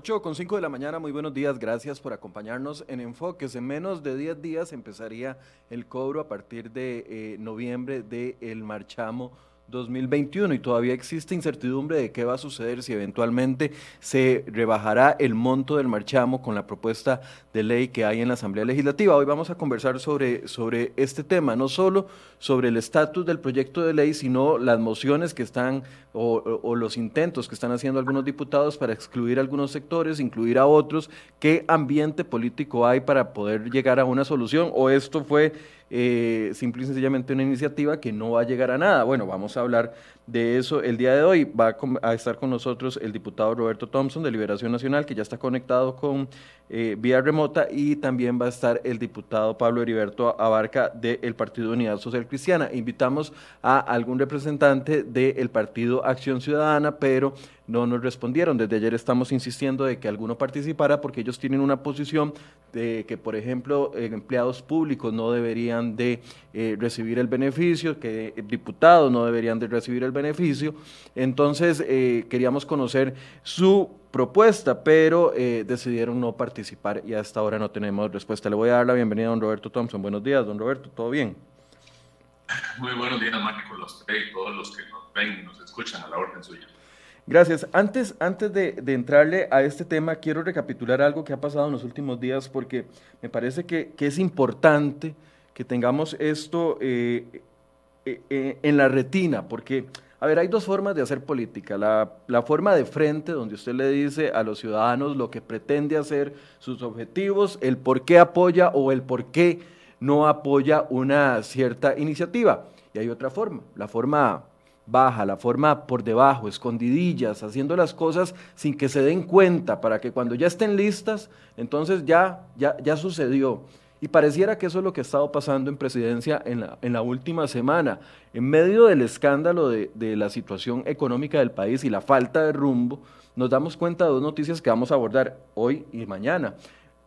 8 con 5 de la mañana, muy buenos días, gracias por acompañarnos en Enfoques. En menos de 10 días empezaría el cobro a partir de eh, noviembre del el marchamo 2021 y todavía existe incertidumbre de qué va a suceder si eventualmente se rebajará el monto del marchamo con la propuesta de ley que hay en la Asamblea Legislativa. Hoy vamos a conversar sobre, sobre este tema, no solo sobre el estatus del proyecto de ley, sino las mociones que están o, o, los intentos que están haciendo algunos diputados para excluir a algunos sectores, incluir a otros, qué ambiente político hay para poder llegar a una solución o esto fue eh, simple y sencillamente una iniciativa que no va a llegar a nada. Bueno, vamos a hablar de eso el día de hoy. Va a, estar con nosotros el diputado Roberto Thompson de Liberación Nacional, que ya está conectado con eh, vía remota, y también va a estar el diputado Pablo Heriberto Abarca del Partido Unidad Social Cristiana. Invitamos a algún representante del Partido Acción Ciudadana, pero no nos respondieron. Desde ayer estamos insistiendo de que alguno participara porque ellos tienen una posición de que, por ejemplo, eh, empleados públicos no deberían de eh, recibir el beneficio, que diputados no deberían de recibir el beneficio. Entonces, eh, queríamos conocer su propuesta, pero decidieron no participar y hasta ahora no tenemos respuesta. Le voy a dar la bienvenida a don Roberto Thompson. Buenos días, don Roberto, ¿todo bien? Muy buenos días, Marco, los y todos los que nos ven y nos escuchan a la orden suya. Gracias. Antes, antes de, entrarle a este tema, quiero recapitular algo que ha pasado en los últimos días porque me parece que, es importante que tengamos esto eh, eh, eh, en la retina, porque, a ver, hay dos formas de hacer política. La, la, forma de frente, donde usted le dice a los ciudadanos lo que pretende hacer, sus objetivos, el por qué apoya o el por qué no apoya una cierta iniciativa. Y hay otra forma, la forma baja, la forma por debajo, escondidillas, haciendo las cosas sin que se den cuenta, para que cuando ya estén listas, entonces ya, ya, ya sucedió. Y pareciera que eso es lo que ha estado pasando en presidencia en la, en la última semana. En medio del escándalo de, de la situación económica del país y la falta de rumbo, nos damos cuenta de dos noticias que vamos a abordar hoy y mañana.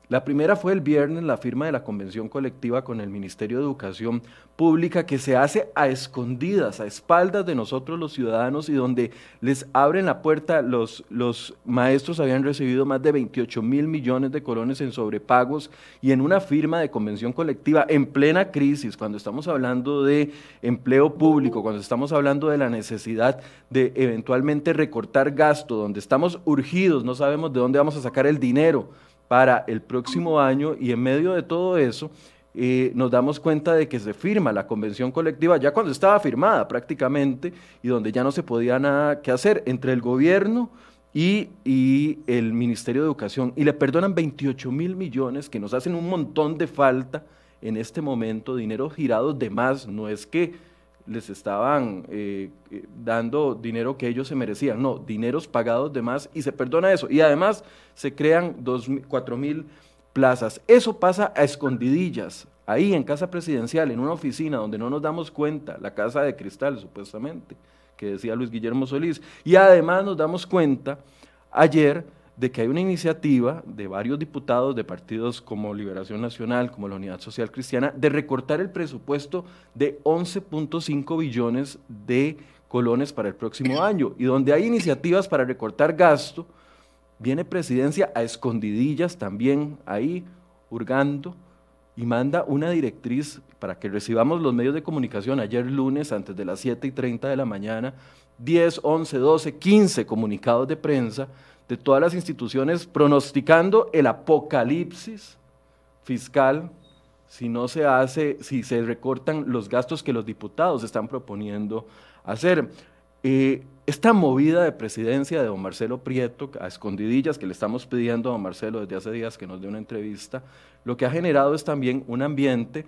La primera fue el viernes, la firma de la convención colectiva con el Ministerio de Educación Pública, que se hace a escondidas, a espaldas de nosotros los ciudadanos y donde les abren la puerta. Los, los maestros habían recibido más de 28 mil millones de colones en sobrepagos y en una firma de convención colectiva en plena crisis, cuando estamos hablando de empleo público, cuando estamos hablando de la necesidad de eventualmente recortar gasto, donde estamos urgidos, no sabemos de dónde vamos a sacar el dinero para el próximo año y en medio de todo eso eh, nos damos cuenta de que se firma la convención colectiva ya cuando estaba firmada prácticamente y donde ya no se podía nada que hacer entre el gobierno y, y el Ministerio de Educación. Y le perdonan 28 mil millones que nos hacen un montón de falta en este momento, dinero girado de más, no es que les estaban eh, eh, dando dinero que ellos se merecían, no, dineros pagados de más y se perdona eso. Y además se crean dos, cuatro mil plazas. Eso pasa a escondidillas, ahí en casa presidencial, en una oficina donde no nos damos cuenta, la casa de cristal supuestamente, que decía Luis Guillermo Solís. Y además nos damos cuenta ayer de que hay una iniciativa de varios diputados de partidos como Liberación Nacional, como la Unidad Social Cristiana, de recortar el presupuesto de 11.5 billones de colones para el próximo año. Y donde hay iniciativas para recortar gasto, viene presidencia a escondidillas también ahí, hurgando, y manda una directriz para que recibamos los medios de comunicación ayer lunes antes de las 7 y 30 de la mañana, 10, 11, 12, 15 comunicados de prensa de todas las instituciones pronosticando el apocalipsis fiscal si no se hace, si se recortan los gastos que los diputados están proponiendo hacer. Eh, esta movida de presidencia de don Marcelo Prieto, a escondidillas, que le estamos pidiendo a don Marcelo desde hace días que nos dé una entrevista, lo que ha generado es también un ambiente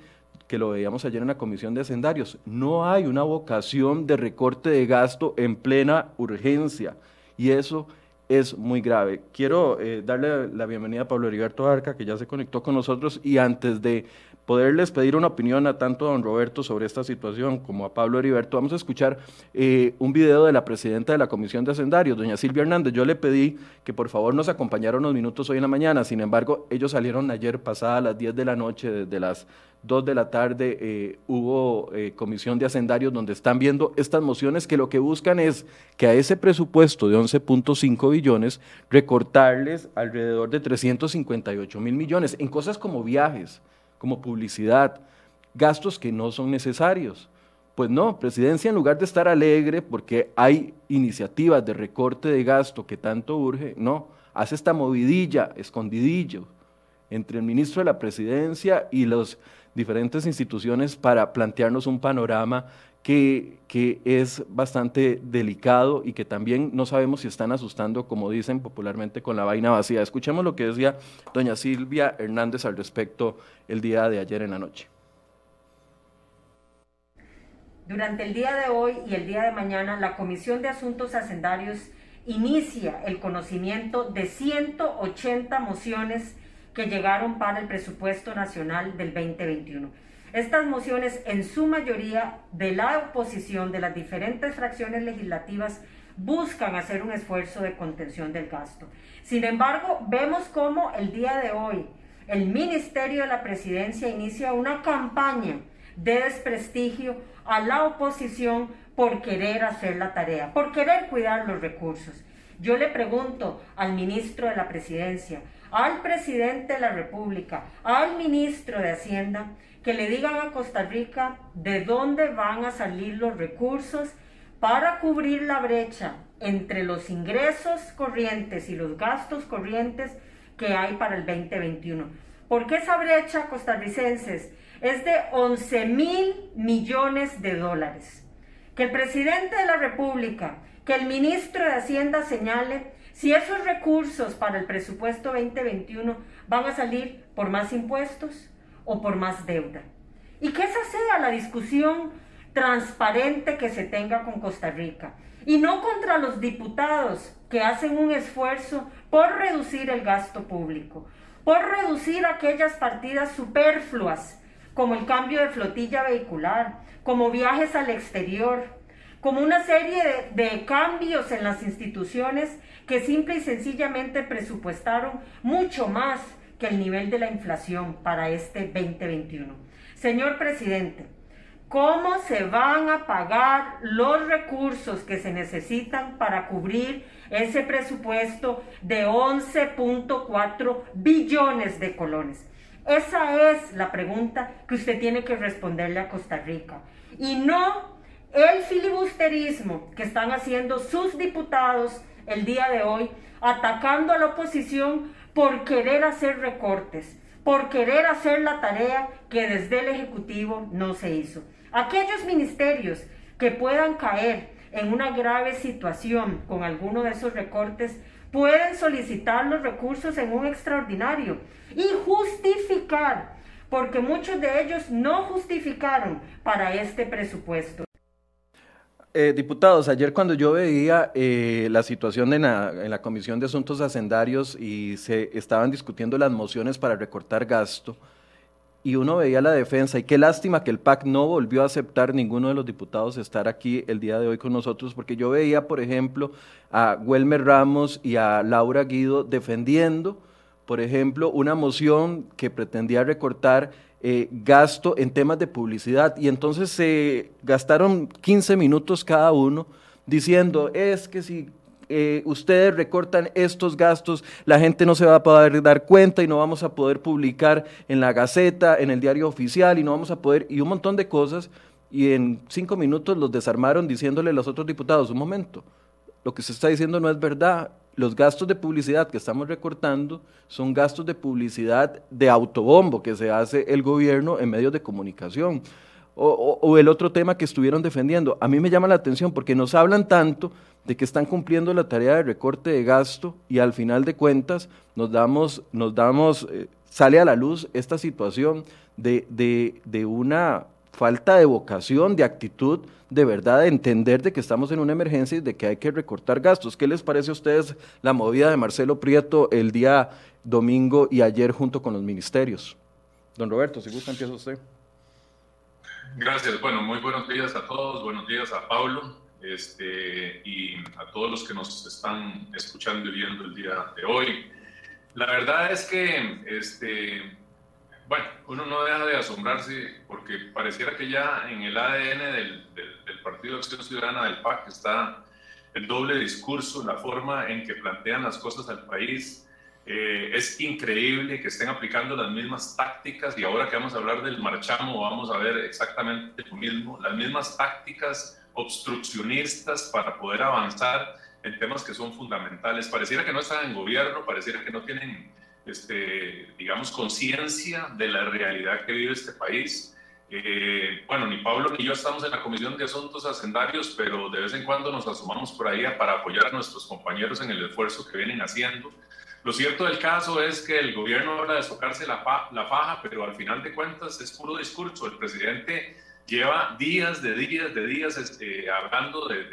que lo veíamos ayer en la comisión de hacendarios. No hay una vocación de recorte de gasto en plena urgencia y eso es muy grave. Quiero eh, darle la bienvenida a Pablo Heriberto Arca, que ya se conectó con nosotros, y antes de poderles pedir una opinión a tanto a don Roberto sobre esta situación como a Pablo Heriberto, vamos a escuchar eh, un video de la presidenta de la Comisión de Hacendarios, doña Silvia Hernández. Yo le pedí que por favor nos acompañara unos minutos hoy en la mañana, sin embargo, ellos salieron ayer pasada a las 10 de la noche desde las 2 de la tarde eh, hubo eh, comisión de hacendarios donde están viendo estas mociones que lo que buscan es que a ese presupuesto de 11.5 billones recortarles alrededor de 358 mil millones en cosas como viajes, como publicidad, gastos que no son necesarios. Pues no, presidencia en lugar de estar alegre porque hay iniciativas de recorte de gasto que tanto urge, no, hace esta movidilla, escondidillo entre el ministro de la presidencia y las diferentes instituciones para plantearnos un panorama que, que, es bastante delicado y que también no sabemos si están asustando, como dicen popularmente, con la vaina vacía. Escuchemos lo que decía doña Silvia Hernández al respecto el día de ayer en la noche. Durante el día de hoy y el día de mañana, la Comisión de Asuntos Hacendarios inicia el conocimiento de 180 mociones que llegaron para el presupuesto nacional del 2021. Estas mociones, en su mayoría de la oposición de las diferentes fracciones legislativas, buscan hacer un esfuerzo de contención del gasto. Sin embargo, vemos cómo el día de hoy el Ministerio de la Presidencia inicia una campaña de desprestigio a la oposición por querer hacer la tarea, por querer cuidar los recursos. Yo le pregunto al ministro de la Presidencia, al presidente de la República, al ministro de Hacienda, que le digan a Costa Rica de dónde van a salir los recursos para cubrir la brecha entre los ingresos corrientes y los gastos corrientes que hay para el 2021. Porque esa brecha, costarricenses, es de 11 mil millones de dólares. Que el presidente de la República, que el ministro de Hacienda señale si esos recursos para el presupuesto 2021 van a salir por más impuestos o por más deuda. Y que esa sea la discusión transparente que se tenga con Costa Rica. Y no contra los diputados que hacen un esfuerzo por reducir el gasto público, por reducir aquellas partidas superfluas, como el cambio de flotilla vehicular, como viajes al exterior, como una serie de, cambios en las instituciones que simple y sencillamente presupuestaron mucho más que el nivel de la inflación para este 2021. Señor presidente, ¿cómo se van a pagar los recursos que se necesitan para cubrir ese presupuesto de 11.4 billones de colones? Esa es la pregunta que usted tiene que responderle a Costa Rica. Y no el filibusterismo que están haciendo sus diputados el día de hoy, atacando a la oposición por querer hacer recortes, por querer hacer la tarea que desde el Ejecutivo no se hizo. Aquellos ministerios que puedan caer en una grave situación con alguno de esos recortes, pueden solicitar los recursos en un extraordinario y justificar, porque muchos de ellos no justificaron para este presupuesto. Eh, diputados, ayer cuando yo veía eh, la situación en la, en la, Comisión de Asuntos Hacendarios y se estaban discutiendo las mociones para recortar gasto, y uno veía la defensa, y qué lástima que el PAC no volvió a aceptar ninguno de los diputados estar aquí el día de hoy con nosotros, porque yo veía, por ejemplo, a Welmer Ramos y a Laura Guido defendiendo, por ejemplo, una moción que pretendía recortar eh, gasto en temas de publicidad. Y entonces se gastaron 15 minutos cada uno diciendo, es que si eh, ustedes recortan estos gastos, la gente no se va a poder dar cuenta y no vamos a poder publicar en la Gaceta, en el diario oficial y no vamos a poder, y un montón de cosas, y en cinco minutos los desarmaron diciéndole a los otros diputados, un momento, lo que se está diciendo no es verdad, los gastos de publicidad que estamos recortando son gastos de publicidad de autobombo que se hace el gobierno en medios de comunicación. O, el otro tema que estuvieron defendiendo. A mí me llama la atención porque nos hablan tanto de que están cumpliendo la tarea de recorte de gasto y al final de cuentas nos damos, nos damos eh, sale a la luz esta situación de, de, de una falta de vocación, de actitud, de verdad, de entender de que estamos en una emergencia y de que hay que recortar gastos. ¿Qué les parece a ustedes la movida de Marcelo Prieto el día domingo y ayer junto con los ministerios? Don Roberto, si gusta, empieza usted. Gracias. Bueno, muy buenos días a todos. Buenos días a Pablo este, y a todos los que nos están escuchando y viendo el día de hoy. La verdad es que este, bueno, uno no deja de asombrarse porque pareciera que ya en el ADN del, del, Partido de Acción Ciudadana del PAC está el doble discurso, la forma en que plantean las cosas al país. Eh, es increíble que estén aplicando las mismas tácticas y ahora que vamos a hablar del marchamo vamos a ver exactamente lo mismo, las mismas tácticas obstruccionistas para poder avanzar en temas que son fundamentales. Pareciera que no están en gobierno, pareciera que no tienen, este, digamos, conciencia de la realidad que vive este país. Eh, bueno, ni Pablo ni yo estamos en la Comisión de Asuntos Hacendarios, pero de vez en cuando nos asomamos por ahí para apoyar a nuestros compañeros en el esfuerzo que vienen haciendo. Lo cierto del caso es que el gobierno habla de tocarse la, la faja, pero al final de cuentas es puro discurso. El presidente lleva días de días de días este, hablando de,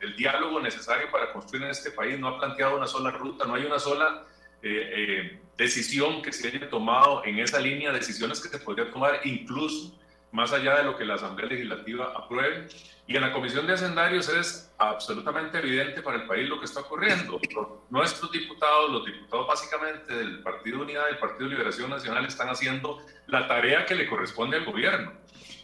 del diálogo necesario para construir en este país, no ha planteado una sola ruta, no hay una sola eh, eh, decisión que se haya tomado en esa línea, decisiones que se podrían tomar incluso más allá de lo que la Asamblea Legislativa apruebe. Y en la Comisión de Hacendarios es absolutamente evidente para el país lo que está ocurriendo. Nuestros diputados, los diputados básicamente del Partido Unidad y del Partido Liberación Nacional están haciendo la tarea que le corresponde al gobierno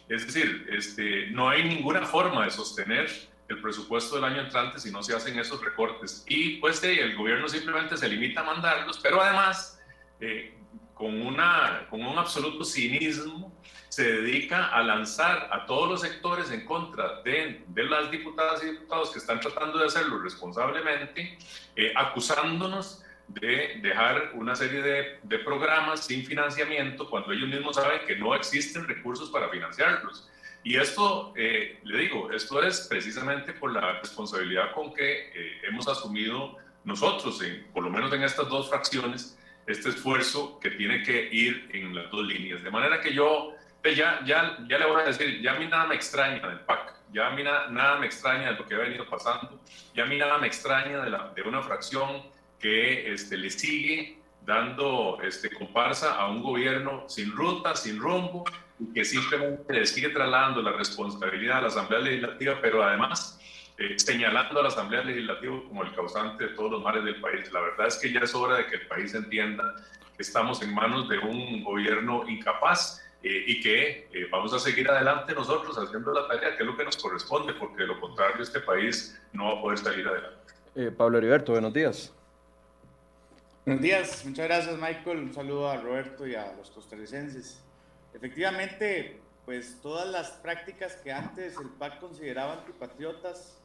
es decir, este, no hay ninguna forma de sostener el presupuesto del año entrante si no se hacen esos recortes. Y pues el gobierno simplemente se limita a mandarlos, pero además, eh, con, una, con un absoluto cinismo, se dedica a lanzar a todos los sectores en contra de, de las diputadas y diputados que están tratando de hacerlo responsablemente, eh, acusándonos de dejar una serie de, de, programas sin financiamiento cuando ellos mismos saben que no existen recursos para financiarlos. Y esto, eh, le digo, esto es precisamente por la responsabilidad con que eh, hemos asumido nosotros, por lo menos en estas dos fracciones, este esfuerzo que tiene que ir en las dos líneas. De manera que yo, ya, ya, ya le voy a decir, ya a mí nada me extraña del PAC, ya a mí nada, nada me extraña de lo que ha venido pasando, ya a mí nada me extraña de, la, de una fracción que este, le sigue dando este, comparsa a un gobierno sin ruta, sin rumbo, y que simplemente le sigue trasladando la responsabilidad a la Asamblea Legislativa, pero además eh, señalando a la Asamblea Legislativa como el causante de todos los males del país. La verdad es que ya es hora de que el país entienda que estamos en manos de un gobierno incapaz eh, y que eh, vamos a seguir adelante nosotros haciendo la tarea, que es lo que nos corresponde, porque de lo contrario este país no va a poder salir adelante. Pablo Heriberto, buenos días. Buenos días, muchas gracias Michael, un saludo a Roberto y a los costarricenses. Efectivamente, pues todas las prácticas que antes el PAC consideraba antipatriotas,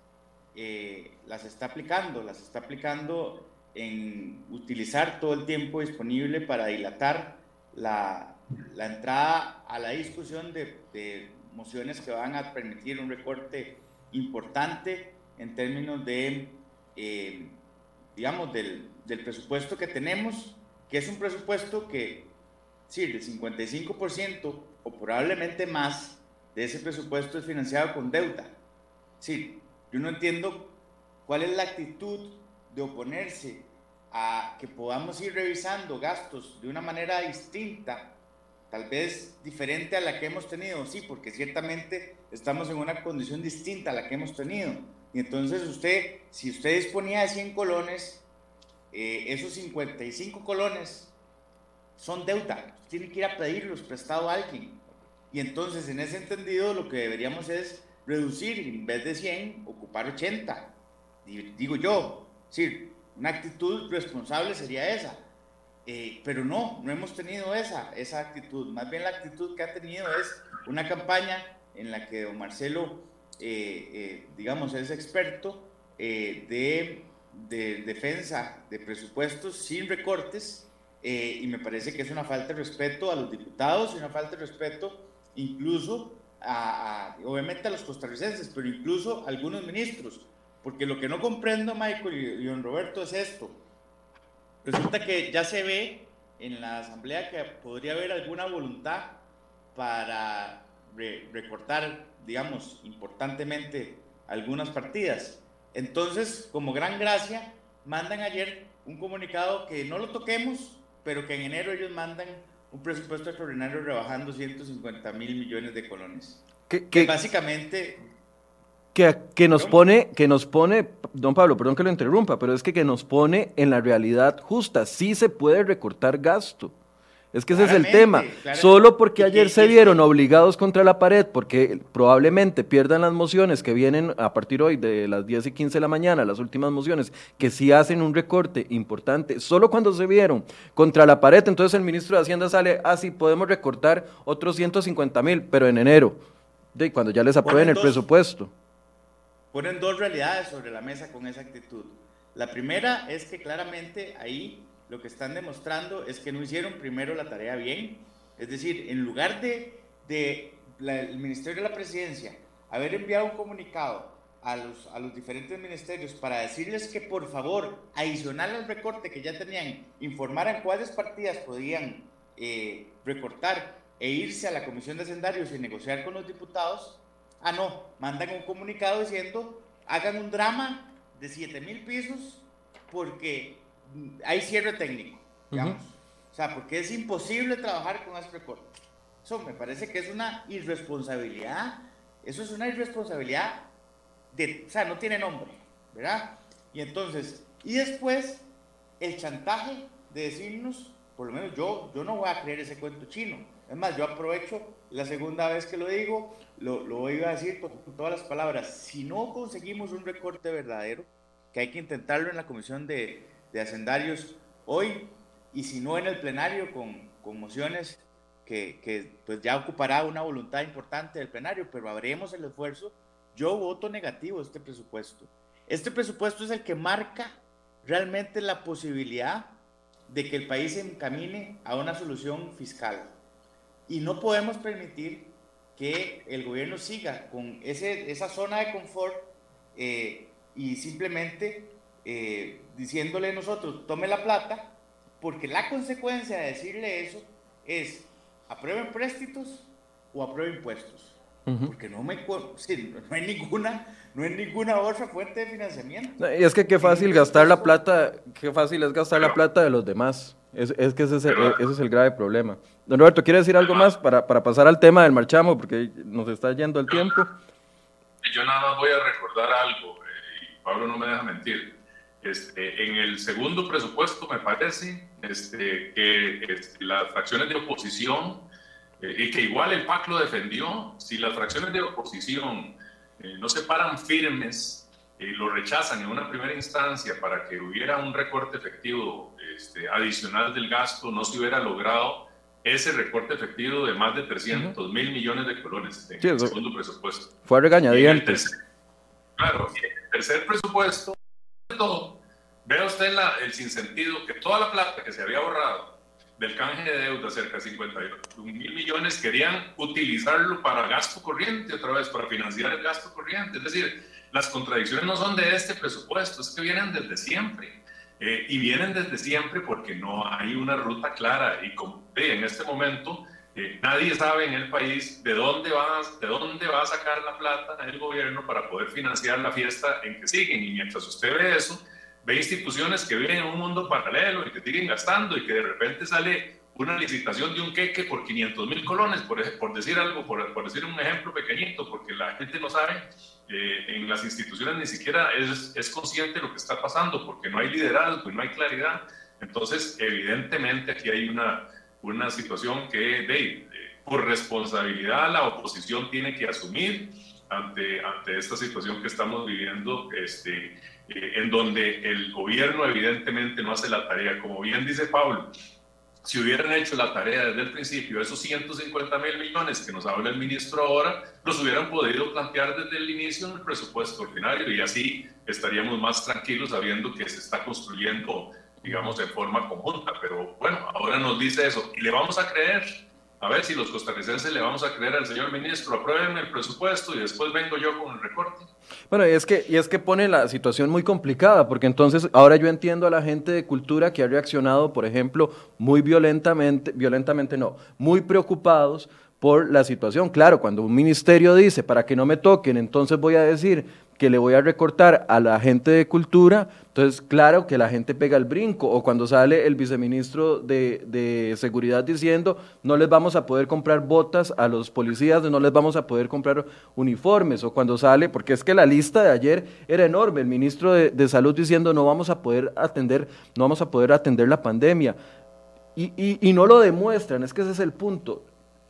eh, las está aplicando, las está aplicando en utilizar todo el tiempo disponible para dilatar la, la entrada a la discusión de, de, mociones que van a permitir un recorte importante en términos de, eh, digamos, del, del presupuesto que tenemos, que es un presupuesto que, sí, el 55% o probablemente más de ese presupuesto es financiado con deuda. Sí, yo no entiendo cuál es la actitud de oponerse a que podamos ir revisando gastos de una manera distinta, tal vez diferente a la que hemos tenido, sí, porque ciertamente estamos en una condición distinta a la que hemos tenido. Y entonces usted, si usted disponía de 100 colones, eh, esos 55 colones son deuda, tiene que ir a pedirlos prestado a alguien. Y entonces, en ese entendido, lo que deberíamos es reducir, en vez de 100, ocupar 80. digo yo, sí, una actitud responsable sería esa. Eh, pero no, no hemos tenido esa, esa actitud. Más bien la actitud que ha tenido es una campaña en la que don Marcelo, eh, digamos, es experto de de defensa de presupuestos sin recortes eh, y me parece que es una falta de respeto a los diputados y una falta de respeto incluso obviamente a los costarricenses, pero incluso a algunos ministros, porque lo que no comprendo Michael y, don Roberto es esto. Resulta que ya se ve en la asamblea que podría haber alguna voluntad para recortar, digamos, importantemente algunas partidas entonces, como gran gracia, mandan ayer un comunicado que no lo toquemos, pero que en enero ellos mandan un presupuesto extraordinario rebajando 150 mil millones de colones. Que, básicamente... Que, que, nos pone, que nos pone, don Pablo, perdón que lo interrumpa, pero es que, que nos pone en la realidad justa. Sí se puede recortar gasto. Es que ese es el tema. Solo porque ayer se vieron obligados contra la pared, porque probablemente pierdan las mociones que vienen a partir hoy de las 10 y 15 de la mañana, las últimas mociones, que sí hacen un recorte importante, solo cuando se vieron contra la pared, entonces el ministro de Hacienda sale, ah, sí, podemos recortar otros 150 mil, pero en enero, de cuando ya les aprueben el presupuesto. Ponen dos realidades sobre la mesa con esa actitud. La primera es que claramente ahí lo que están demostrando es que no hicieron primero la tarea bien. Es decir, en lugar de, de el Ministerio de la Presidencia haber enviado un comunicado a los, a los diferentes ministerios para decirles que por favor, adicional al recorte que ya tenían, informaran cuáles partidas podían eh, recortar e irse a la Comisión de Hacendarios y negociar con los diputados, ah no, mandan un comunicado diciendo hagan un drama de 7 mil pisos porque hay cierre técnico, digamos. O sea, porque es imposible trabajar con recorte. Eso me parece que es una irresponsabilidad. Eso es una irresponsabilidad de, o sea, no tiene nombre, ¿verdad? Y entonces, y después el chantaje de decirnos, por lo menos yo, yo no voy a creer ese cuento chino. Es más, yo aprovecho la segunda vez que lo digo, lo, lo voy a decir con todas las palabras. Si no conseguimos un recorte verdadero, que hay que intentarlo en la comisión de, de hacendarios hoy y si no en el plenario con, con mociones que, pues ya ocupará una voluntad importante del plenario, pero haremos el esfuerzo. Yo voto negativo este presupuesto. Este presupuesto es el que marca realmente la posibilidad de que el país se encamine a una solución fiscal. Y no podemos permitir que el gobierno siga con ese, esa zona de confort eh, y simplemente eh, diciéndole nosotros, tome la plata, porque la consecuencia de decirle eso es aprueben préstitos o aprueben impuestos. Porque no, me, sí, no, hay ninguna, no hay ninguna otra fuente de financiamiento. Y es que qué fácil gastar la plata, qué fácil es gastar la plata de los demás. Es, es que ese es, el, ese es, el, grave problema. Don Roberto, ¿quiere decir algo más para, para pasar al tema del marchamo? Porque nos está yendo el tiempo. Yo nada más voy a recordar algo, eh, y Pablo no me deja mentir. Este, en el segundo presupuesto, me parece este, que este, las fracciones de oposición, eh, y que igual el PAC lo defendió, si las fracciones de oposición eh, no se paran firmes y lo rechazan en una primera instancia para que hubiera un recorte efectivo este, adicional del gasto, no se hubiera logrado ese recorte efectivo de más de 300 mil millones de colones en el segundo presupuesto. Fue regañadientes. Claro, y el tercer presupuesto todo, vea usted la, el sinsentido que toda la plata que se había ahorrado del canje de deuda, cerca de 51 mil millones, querían utilizarlo para gasto corriente otra vez, para financiar el gasto corriente. Es decir, las contradicciones no son de este presupuesto, es que vienen desde siempre. Eh, y vienen desde siempre porque no hay una ruta clara y como en este momento eh, nadie sabe en el país de dónde, va, de dónde va a sacar la plata el gobierno para poder financiar la fiesta en que siguen. Y mientras usted ve eso, ve instituciones que viven en un mundo paralelo y que siguen gastando y que de repente sale una licitación de un queque por 500 mil colones, por, decir algo, por, por, decir un ejemplo pequeñito, porque la gente no sabe, eh, en las instituciones ni siquiera es, es consciente de lo que está pasando, porque no hay liderazgo y no hay claridad. Entonces, evidentemente aquí hay una una situación que de, por responsabilidad la oposición tiene que asumir ante, ante esta situación que estamos viviendo, este, eh, en donde el gobierno evidentemente no hace la tarea. Como bien dice Pablo, si hubieran hecho la tarea desde el principio, esos 150 mil millones que nos habla el ministro ahora, los hubieran podido plantear desde el inicio en el presupuesto ordinario y así estaríamos más tranquilos sabiendo que se está construyendo digamos, de forma conjunta. Pero bueno, ahora nos dice eso. Y le vamos a creer, a ver si los costarricenses le vamos a creer al señor ministro, aprueben el presupuesto y después vengo yo con el recorte. Bueno, es que, y es que pone la situación muy complicada, porque entonces ahora yo entiendo a la gente de cultura que ha reaccionado, por ejemplo, muy violentamente, violentamente no, muy preocupados por la situación. Claro, cuando un ministerio dice, para que no me toquen, entonces voy a decir que le voy a recortar a la gente de cultura, entonces claro que la gente pega el brinco, o cuando sale el viceministro de, seguridad diciendo no les vamos a poder comprar botas a los policías, no les vamos a poder comprar uniformes, o cuando sale, porque es que la lista de ayer era enorme, el ministro de, de salud diciendo no vamos a poder atender, no vamos a poder atender la pandemia Y, y, no lo demuestran, es que ese es el punto.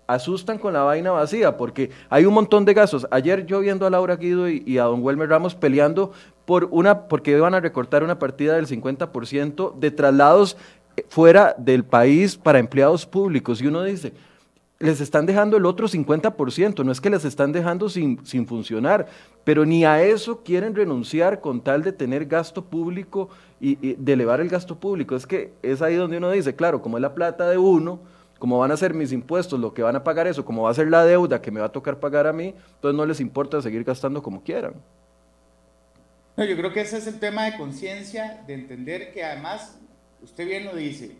Asustan con la vaina vacía porque hay un montón de gastos. Ayer yo viendo a Laura Guido y, a don Welmer Ramos peleando por una, porque iban a recortar una partida del 50% de traslados eh, fuera del país para empleados públicos. Y uno dice, les están dejando el otro 50%, no es que les están dejando sin, sin funcionar, pero ni a eso quieren renunciar con tal de tener gasto público y, de elevar el gasto público. Es que es ahí donde uno dice, claro, como es la plata de uno, como van a ser mis impuestos, lo que van a pagar eso, como va a ser la deuda que me va a tocar pagar a mí, entonces no les importa seguir gastando como quieran. Yo creo que ese es el tema de conciencia, de entender que además, usted bien lo dice,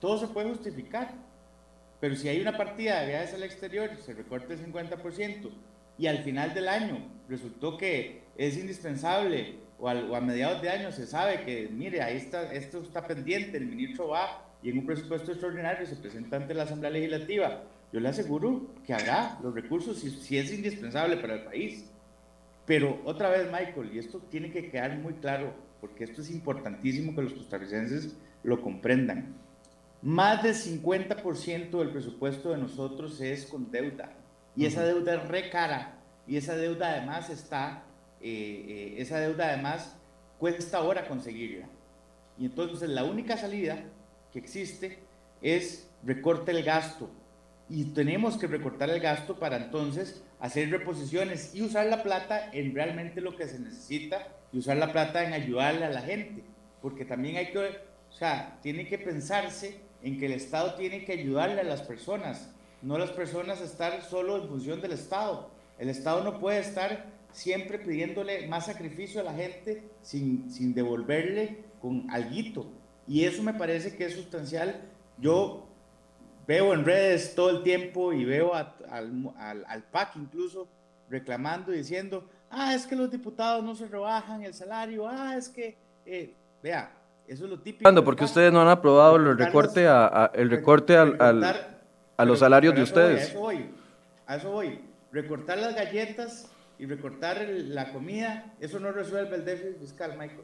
todo se puede justificar, pero si hay una partida de viajes al exterior, se recorta el 50%, y al final del año resultó que es indispensable, o, a mediados de año se sabe que, mire, ahí está, esto está pendiente, el ministro va y en un presupuesto extraordinario se presenta ante la Asamblea Legislativa. Yo le aseguro que habrá los recursos si, si es indispensable para el país. Pero otra vez, Michael, y esto tiene que quedar muy claro, porque esto es importantísimo que los costarricenses lo comprendan. Más del 50% del presupuesto de nosotros es con deuda. Y esa deuda es re cara. Y esa deuda además está, eh, eh, esa deuda además cuesta ahora conseguirla. Y entonces la única salida existe es recorte el gasto. Y tenemos que recortar el gasto para entonces hacer reposiciones y usar la plata en realmente lo que se necesita y usar la plata en ayudarle a la gente. Porque también hay que, o sea, tiene que pensarse en que el Estado tiene que ayudarle a las personas, no las personas estar solo en función del Estado. El Estado no puede estar siempre pidiéndole más sacrificio a la gente sin, sin devolverle con alguito. Y eso me parece que es sustancial. Yo veo en redes todo el tiempo y veo al, al, PAC incluso reclamando y diciendo, ah, es que los diputados no se rebajan el salario, ah, es que, eh, vea, eso es lo típico. Porque ustedes no han aprobado el recorte, a, el recorte al, a los salarios de ustedes. a eso voy, a eso voy. Recortar las galletas y recortar la comida, eso no resuelve el déficit fiscal, Michael.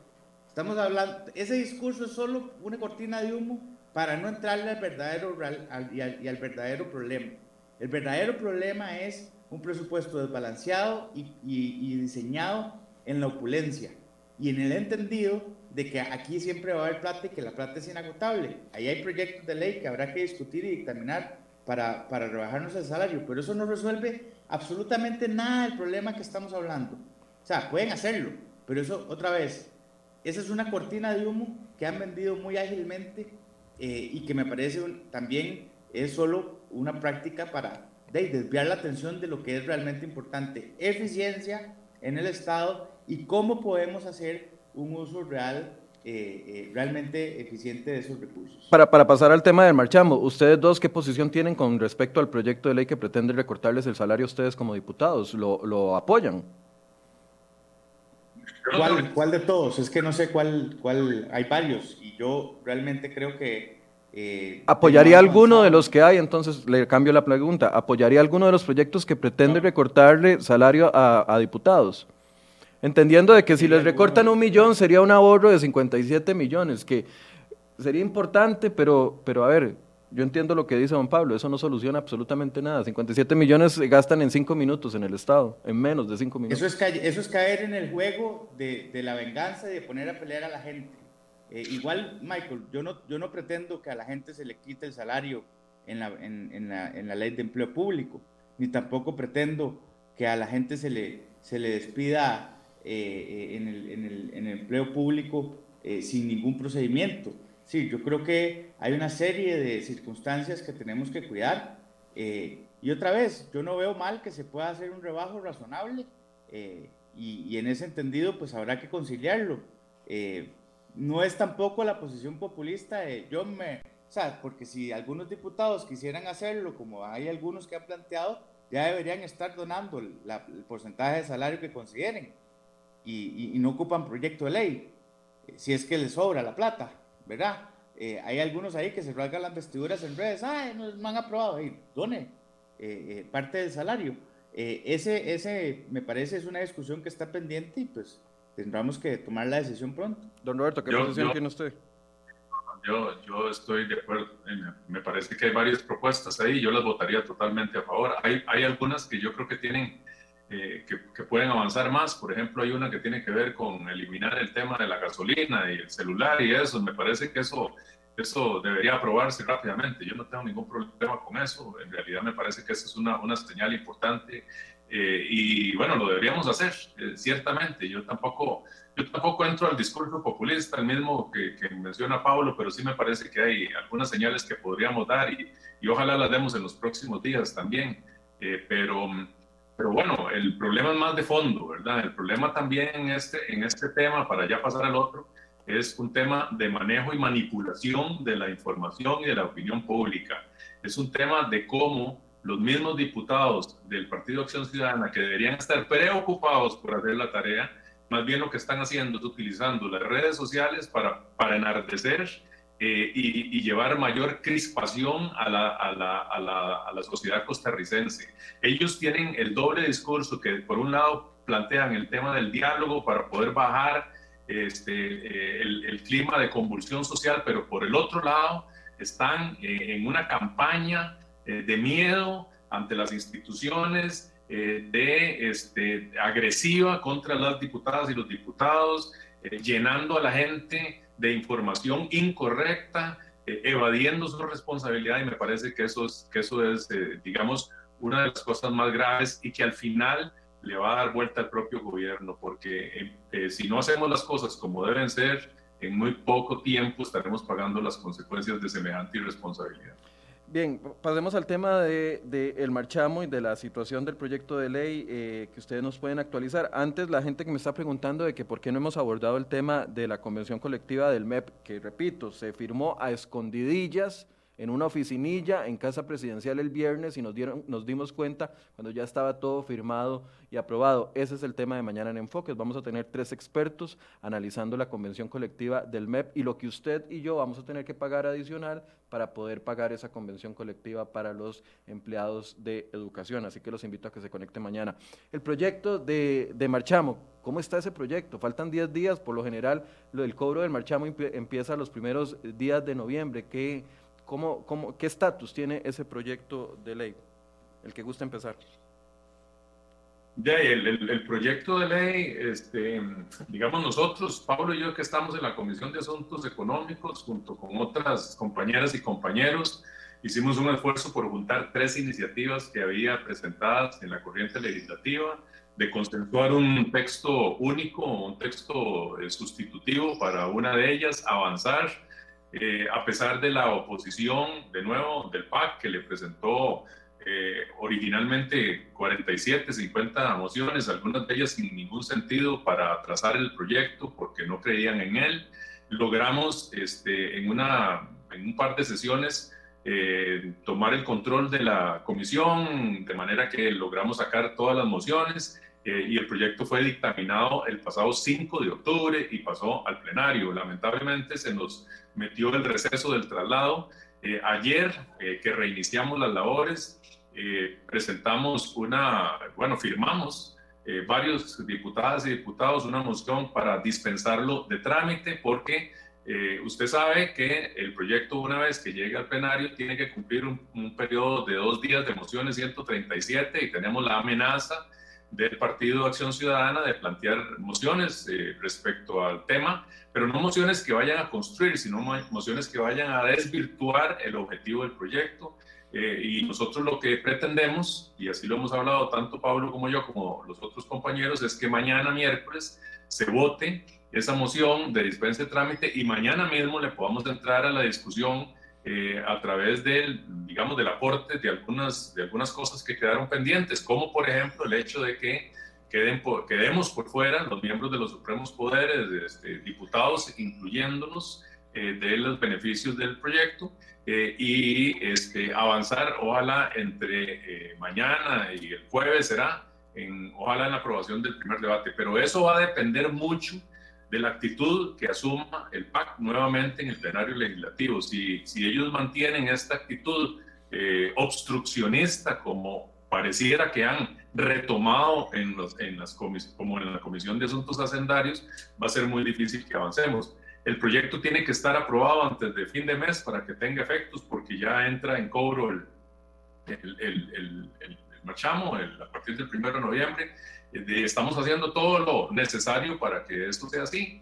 Estamos hablando, ese discurso es solo una cortina de humo para no entrarle al verdadero y, al, verdadero problema. El verdadero problema es un presupuesto desbalanceado y, diseñado en la opulencia y en el entendido de que aquí siempre va a haber plata y que la plata es inagotable. Ahí hay proyectos de ley que habrá que discutir y dictaminar para, para rebajarnos el salario, pero eso no resuelve absolutamente nada del problema que estamos hablando. O sea, pueden hacerlo, pero eso otra vez, esa es una cortina de humo que han vendido muy ágilmente eh, y que me parece también es solo una práctica para desviar la atención de lo que es realmente importante, eficiencia en el Estado y cómo podemos hacer un uso real, eh, eh, realmente eficiente de esos recursos. Para, para pasar al tema del marchamo, ¿ustedes dos qué posición tienen con respecto al proyecto de ley que pretende recortarles el salario a ustedes como diputados? ¿Lo, lo apoyan? ¿Cuál, ¿Cuál, de todos? Es que no sé cuál, cuál, hay varios y yo realmente creo que... Eh, ¿Apoyaría alguno de los que hay? Entonces le cambio la pregunta. ¿Apoyaría alguno de los proyectos que pretende recortarle salario a, diputados? Entendiendo de que si les recortan un millón sería un ahorro de 57 millones, que sería importante, pero, pero a ver, yo entiendo lo que dice don Pablo, eso no soluciona absolutamente nada. 57 millones se gastan en 5 minutos en el Estado, en menos de 5 minutos. Eso es, eso es caer en el juego de, la venganza y de poner a pelear a la gente. Eh, igual, Michael, yo no, pretendo que a la gente se le quite el salario en la, ley de empleo público, ni tampoco pretendo que a la gente se le, se le despida eh, eh, en, el, en, el, empleo público sin ningún procedimiento. Sí, yo creo que hay una serie de circunstancias que tenemos que cuidar. Eh, y otra vez, yo no veo mal que se pueda hacer un rebajo razonable eh, y, en ese entendido, pues habrá que conciliarlo. Eh, no es tampoco la posición populista de yo me, o sea, porque si algunos diputados quisieran hacerlo, como hay algunos que han planteado, ya deberían estar donando el porcentaje de salario que consideren y, y no ocupan proyecto de ley, si es que les sobra la plata. ¿Verdad? Eh, hay algunos ahí que se rasgan las vestiduras en redes, ay, no me han aprobado, y done eh, eh, parte del salario. ese, ese, me parece, es una discusión que está pendiente y pues tendremos que tomar la decisión pronto. Don Roberto, ¿qué posición tiene usted? yo, yo estoy de acuerdo. Me parece que hay varias propuestas ahí, yo las votaría totalmente a favor. Hay, hay algunas que yo creo que tienen, eh, que, que, pueden avanzar más. Por ejemplo, hay una que tiene que ver con eliminar el tema de la gasolina y el celular y eso. Me parece que eso, eso debería aprobarse rápidamente. Yo no tengo ningún problema con eso. En realidad me parece que esa es una, una señal importante. Eh, y bueno, lo deberíamos hacer, eh, ciertamente. Yo tampoco yo tampoco entro al discurso populista, el mismo que, menciona Pablo, pero sí me parece que hay algunas señales que podríamos dar y, y ojalá las demos en los próximos días también. Eh, pero, pero bueno, el problema es más de fondo, ¿verdad? El problema también en este, en este tema, para ya pasar al otro, es un tema de manejo y manipulación de la información y de la opinión pública. Es un tema de cómo los mismos diputados del Partido Acción Ciudadana que deberían estar preocupados por hacer la tarea, más bien lo que están haciendo es utilizando las redes sociales para, para enardecer eh, y, llevar mayor crispación a la, a, la, a, la, a la, sociedad costarricense. Ellos tienen el doble discurso que por un lado plantean el tema del diálogo para poder bajar este, eh, el, el, clima de convulsión social, pero por el otro lado están eh, en una campaña de miedo ante las instituciones, eh, de este, agresiva contra las diputadas y los diputados, eh, llenando a la gente de información incorrecta, eh, evadiendo su responsabilidad y me parece que eso es, que eso es digamos, una de las cosas más graves y que al final le va a dar vuelta al propio gobierno, porque si no hacemos las cosas como deben ser, en muy poco tiempo estaremos pagando las consecuencias de semejante irresponsabilidad. Bien, pasemos al tema de, el marchamo y de la situación del proyecto de ley eh, que ustedes nos pueden actualizar. Antes, la gente que me está preguntando de que por qué no hemos abordado el tema de la convención colectiva del MEP, que repito, se firmó a escondidillas en una oficinilla en Casa Presidencial el viernes y nos, dieron, nos dimos cuenta cuando ya estaba todo firmado y aprobado. Ese es el tema de mañana en Enfoques. Vamos a tener tres expertos analizando la convención colectiva del MEP y lo que usted y yo vamos a tener que pagar adicional para poder pagar esa convención colectiva para los empleados de educación. Así que los invito a que se conecten mañana. El proyecto de, de Marchamo, ¿cómo está ese proyecto? Faltan 10 días, por lo general, lo del cobro del Marchamo empieza los primeros días de noviembre. ¿Qué, cómo, cómo, ¿Qué estatus tiene ese proyecto de ley? El que gusta empezar. Ya, el, el, proyecto de ley, este, digamos nosotros, Pablo y yo que estamos en la Comisión de Asuntos Económicos, junto con otras compañeras y compañeros, hicimos un esfuerzo por juntar tres iniciativas que había presentadas en la corriente legislativa, de consensuar un texto único, un texto eh, sustitutivo para una de ellas, avanzar, eh, a pesar de la oposición, de nuevo, del PAC, que le presentó eh, originalmente 47, 50 mociones, algunas de ellas sin ningún sentido para trazar el proyecto porque no creían en él. Logramos este, en, una, en un par de sesiones eh, tomar el control de la comisión, de manera que logramos sacar todas las mociones y el proyecto fue dictaminado el pasado 5 de octubre y pasó al plenario. Lamentablemente se nos metió el receso del traslado. ayer que reiniciamos las labores, eh, presentamos una, bueno, firmamos eh, varios diputadas y diputados una moción para dispensarlo de trámite porque eh, usted sabe que el proyecto una vez que llegue al plenario tiene que cumplir un, un periodo de dos días de mociones 137 y tenemos la amenaza del Partido Acción Ciudadana de plantear mociones respecto al tema, pero no mociones que vayan a construir, sino mociones que vayan a desvirtuar el objetivo del proyecto. Eh, y nosotros lo que pretendemos, y así lo hemos hablado tanto Pablo como yo, como los otros compañeros, es que mañana miércoles se vote esa moción de dispensa de trámite y mañana mismo le podamos entrar a la discusión eh, a través del, digamos, del aporte de algunas, de algunas cosas que quedaron pendientes, como por ejemplo el hecho de que queden por, quedemos por fuera los miembros de los supremos poderes, este, diputados, incluyéndonos, eh, de los beneficios del proyecto eh, y este, avanzar, ojalá entre eh, mañana y el jueves será, en, ojalá en la aprobación del primer debate. Pero eso va a depender mucho de la actitud que asuma el PAC nuevamente en el plenario legislativo. Si, si ellos mantienen esta actitud obstruccionista como pareciera que han retomado en, los, en las como en la Comisión de Asuntos Hacendarios, va a ser muy difícil que avancemos. el proyecto tiene que estar aprobado antes de fin de mes para que tenga efectos, porque ya entra en cobro el, el, el, el marchamo a partir del 1 de noviembre. Estamos haciendo todo lo necesario para que esto sea así.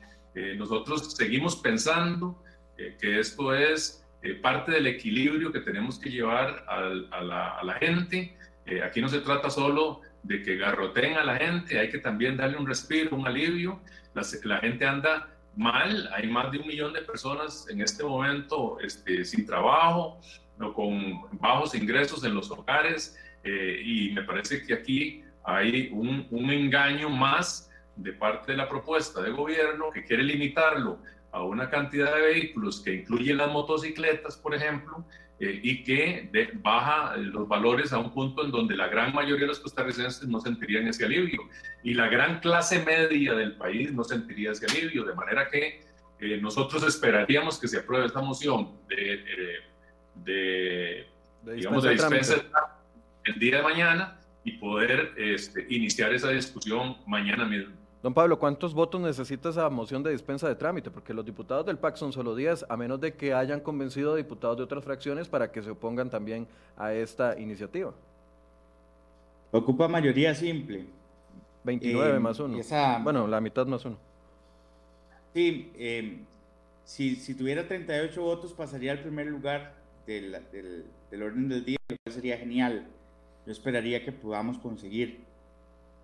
nosotros seguimos pensando que esto es parte del equilibrio que tenemos que llevar a, la, a la, gente. aquí no se trata solo de que garroteen a la gente, hay que también darle un respiro, un alivio. La, la gente anda mal, hay más de un millón de personas en este momento este, sin trabajo, o con bajos ingresos en los hogares, eh, y me parece que aquí hay un, un engaño más de parte de la propuesta de gobierno que quiere limitarlo a una cantidad de vehículos que incluyen las motocicletas, por ejemplo, eh, y que baja los valores a un punto en donde la gran mayoría de los costarricenses no sentirían ese alivio y la gran clase media del país no sentiría ese alivio, de manera que eh, nosotros esperaríamos que se apruebe esta moción de, eh, de, de digamos, de dispensa el día de mañana y poder este, iniciar esa discusión mañana mismo. Don Pablo, ¿cuántos votos necesita esa moción de dispensa de trámite? Porque los diputados del PAC son solo 10, a menos de que hayan convencido a diputados de otras fracciones para que se opongan también a esta iniciativa. Ocupa mayoría simple. 29 eh, más uno. Bueno, la mitad más uno. Sí, eh, si, si, tuviera 38 votos pasaría al primer lugar del, del, del orden del día, lo cual sería genial. Yo esperaría que podamos conseguir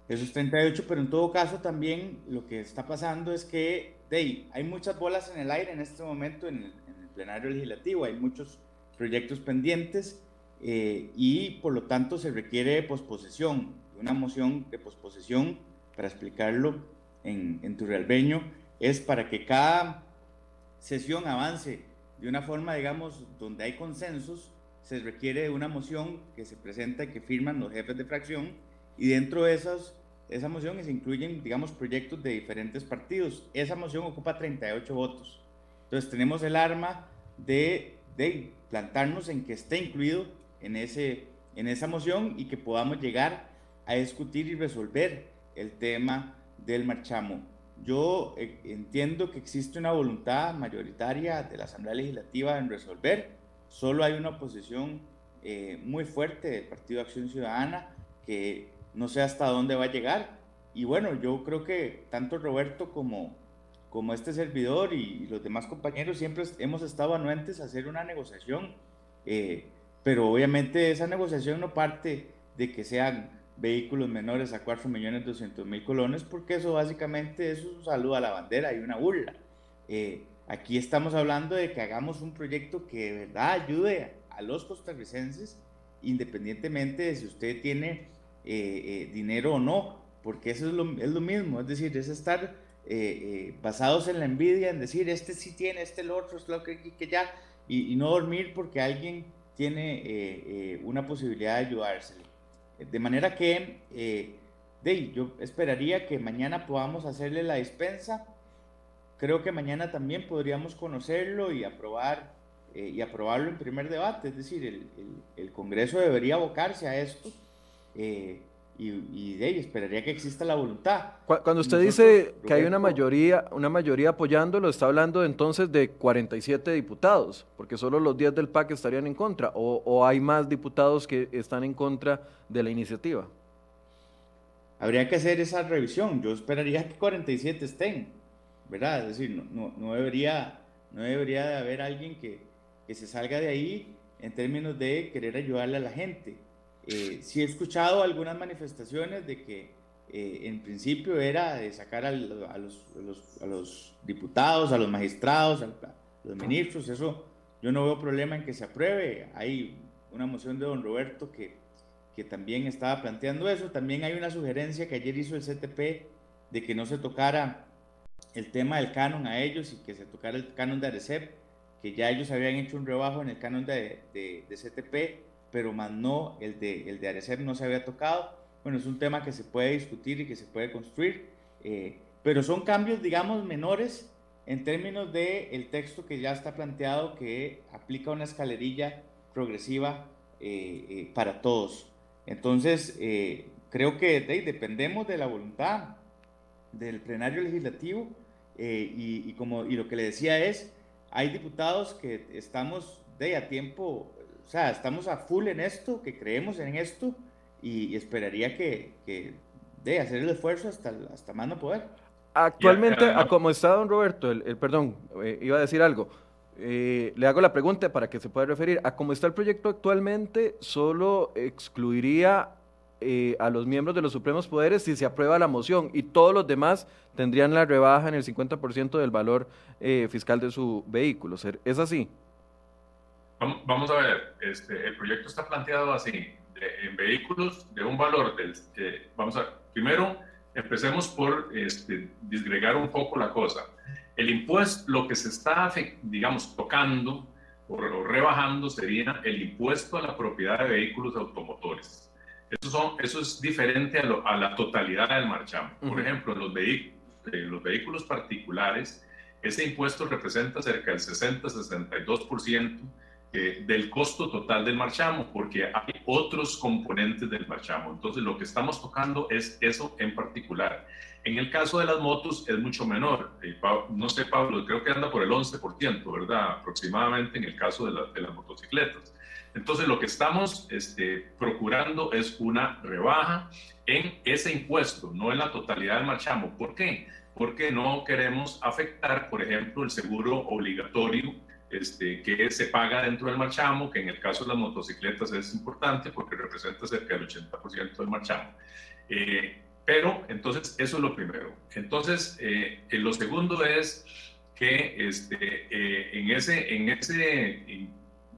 esos 38, pero en todo caso también lo que está pasando es que hey, hay muchas bolas en el aire en este momento en el, plenario legislativo, hay muchos proyectos pendientes eh, y por lo tanto se requiere posposición, una moción de posposición, para explicarlo en, en Turrialbeño, es para que cada sesión avance de una forma, digamos, donde hay consensos, se requiere una moción que se presenta y que firman los jefes de fracción y dentro de esas, esa moción se incluyen, digamos, proyectos de diferentes partidos. Esa moción ocupa 38 votos. Entonces tenemos el arma de, de plantarnos en que esté incluido en, ese, en esa moción y que podamos llegar a discutir y resolver el tema del marchamo. Yo eh, entiendo que existe una voluntad mayoritaria de la Asamblea Legislativa en resolver, solo hay una oposición eh, muy fuerte del Partido Acción Ciudadana que no sé hasta dónde va a llegar. Y bueno, yo creo que tanto Roberto como, como este servidor y, los demás compañeros siempre hemos estado anuentes a hacer una negociación, eh, pero obviamente esa negociación no parte de que sean vehículos menores a 4.200.000 colones, porque eso básicamente es un saludo a la bandera y una burla. Eh, aquí estamos hablando de que hagamos un proyecto que de verdad ayude a los costarricenses, independientemente de si usted tiene eh, eh, dinero o no, porque eso es lo, es lo, mismo, es decir, es estar eh, basados en la envidia, en decir, este sí tiene, este el otro, es lo que, que ya, y, no dormir porque alguien tiene una posibilidad de ayudársele. De manera que, de, yo esperaría que mañana podamos hacerle la dispensa, creo que mañana también podríamos conocerlo y aprobar y aprobarlo en primer debate, es decir, el, el, el Congreso debería abocarse a esto eh, y, de ahí esperaría que exista la voluntad. Cuando usted dice que hay una mayoría, una mayoría apoyándolo, está hablando entonces de 47 diputados, porque solo los 10 del PAC estarían en contra, o, hay más diputados que están en contra de la iniciativa. Habría que hacer esa revisión. Yo esperaría que 47 estén, ¿verdad? Es decir, no, no, debería, no debería de haber alguien que, que se salga de ahí en términos de querer ayudarle a la gente. Eh, sí he escuchado algunas manifestaciones de que eh, en principio era de sacar a, los, a, los, diputados, a los magistrados, a los ministros, eso yo no veo problema en que se apruebe. Hay una moción de don Roberto que, que también estaba planteando eso. También hay una sugerencia que ayer hizo el CTP de que no se tocara el tema del canon a ellos y que se tocara el canon de ARECEP, que ya ellos habían hecho un rebajo en el canon de, de, de CTP pero más no el de, el de Arecep no se había tocado. Bueno, es un tema que se puede discutir y que se puede construir, eh, pero son cambios, digamos, menores en términos del el texto que ya está planteado que aplica una escalerilla progresiva eh, eh, para todos. Entonces, creo que dependemos de la voluntad del plenario legislativo eh, y, como, y lo que le decía es, hay diputados que estamos de a tiempo, o sea, estamos a full en esto, que creemos en esto y, esperaría que, que, de hacer el esfuerzo hasta, hasta más no poder. Actualmente, a como está don Roberto, el, perdón, eh, iba a decir algo. Eh, le hago la pregunta para que se pueda referir. A cómo está el proyecto actualmente, solo excluiría eh, a los miembros de los supremos poderes si se aprueba la moción y todos los demás tendrían la rebaja en el 50% del valor eh, fiscal de su vehículo. ¿Es así? Vamos a ver, este, el proyecto está planteado así, en vehículos de un valor del... vamos a, primero, empecemos por este, disgregar un poco la cosa. El impuesto, lo que se está, digamos, tocando o rebajando sería el impuesto a la propiedad de vehículos automotores eso, son, eso es diferente a, la totalidad del marchamo. Por ejemplo, en los, vehículos, los vehículos particulares, ese impuesto representa cerca del 60-62% eh, del costo total del marchamo, porque hay otros componentes del marchamo. Entonces, lo que estamos tocando es eso en particular. En el caso de las motos es mucho menor. Eh, no sé, Pablo, creo que anda por el 11%, ¿verdad? Aproximadamente en el caso de, de las motocicletas. Entonces, lo que estamos este, procurando es una rebaja en ese impuesto, no en la totalidad del marchamo. ¿Por qué? Porque no queremos afectar, por ejemplo, el seguro obligatorio este, que se paga dentro del marchamo, que en el caso de las motocicletas es importante porque representa cerca del 80% del marchamo. Eh, pero, entonces, eso es lo primero. Entonces, eh, lo segundo es que este, eh, en ese, en ese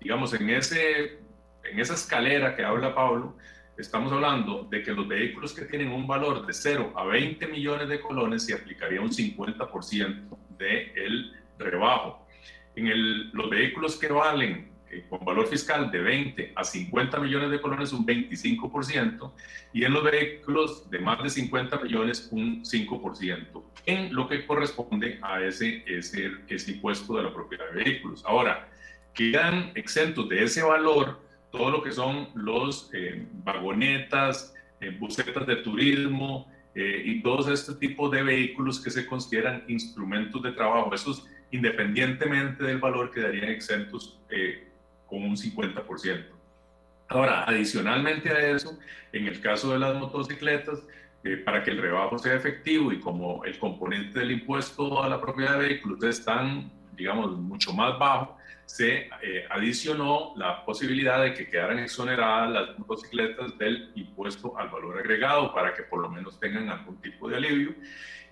digamos, en, ese, en esa escalera que habla Pablo, estamos hablando de que los vehículos que tienen un valor de 0 a 20 millones de colones se aplicaría un 50% del rebajo. En el, los vehículos que valen eh, con valor fiscal de 20 a 50 millones de colones un 25% y en los vehículos de más de 50 millones un 5% en lo que corresponde a ese, ese, ese impuesto de la propiedad de vehículos. Ahora, quedan exentos de ese valor todo lo que son los eh, vagonetas, eh, busetas de turismo eh, y todos estos tipos de vehículos que se consideran instrumentos de trabajo. Esos, independientemente del valor, quedarían exentos con un 50%. Ahora, adicionalmente a eso, en el caso de las motocicletas, para que el rebajo sea efectivo y como el componente del impuesto a la propiedad de vehículos es tan, digamos, mucho más bajo, se eh, adicionó la posibilidad de que quedaran exoneradas las motocicletas del impuesto al valor agregado para que por lo menos tengan algún tipo de alivio.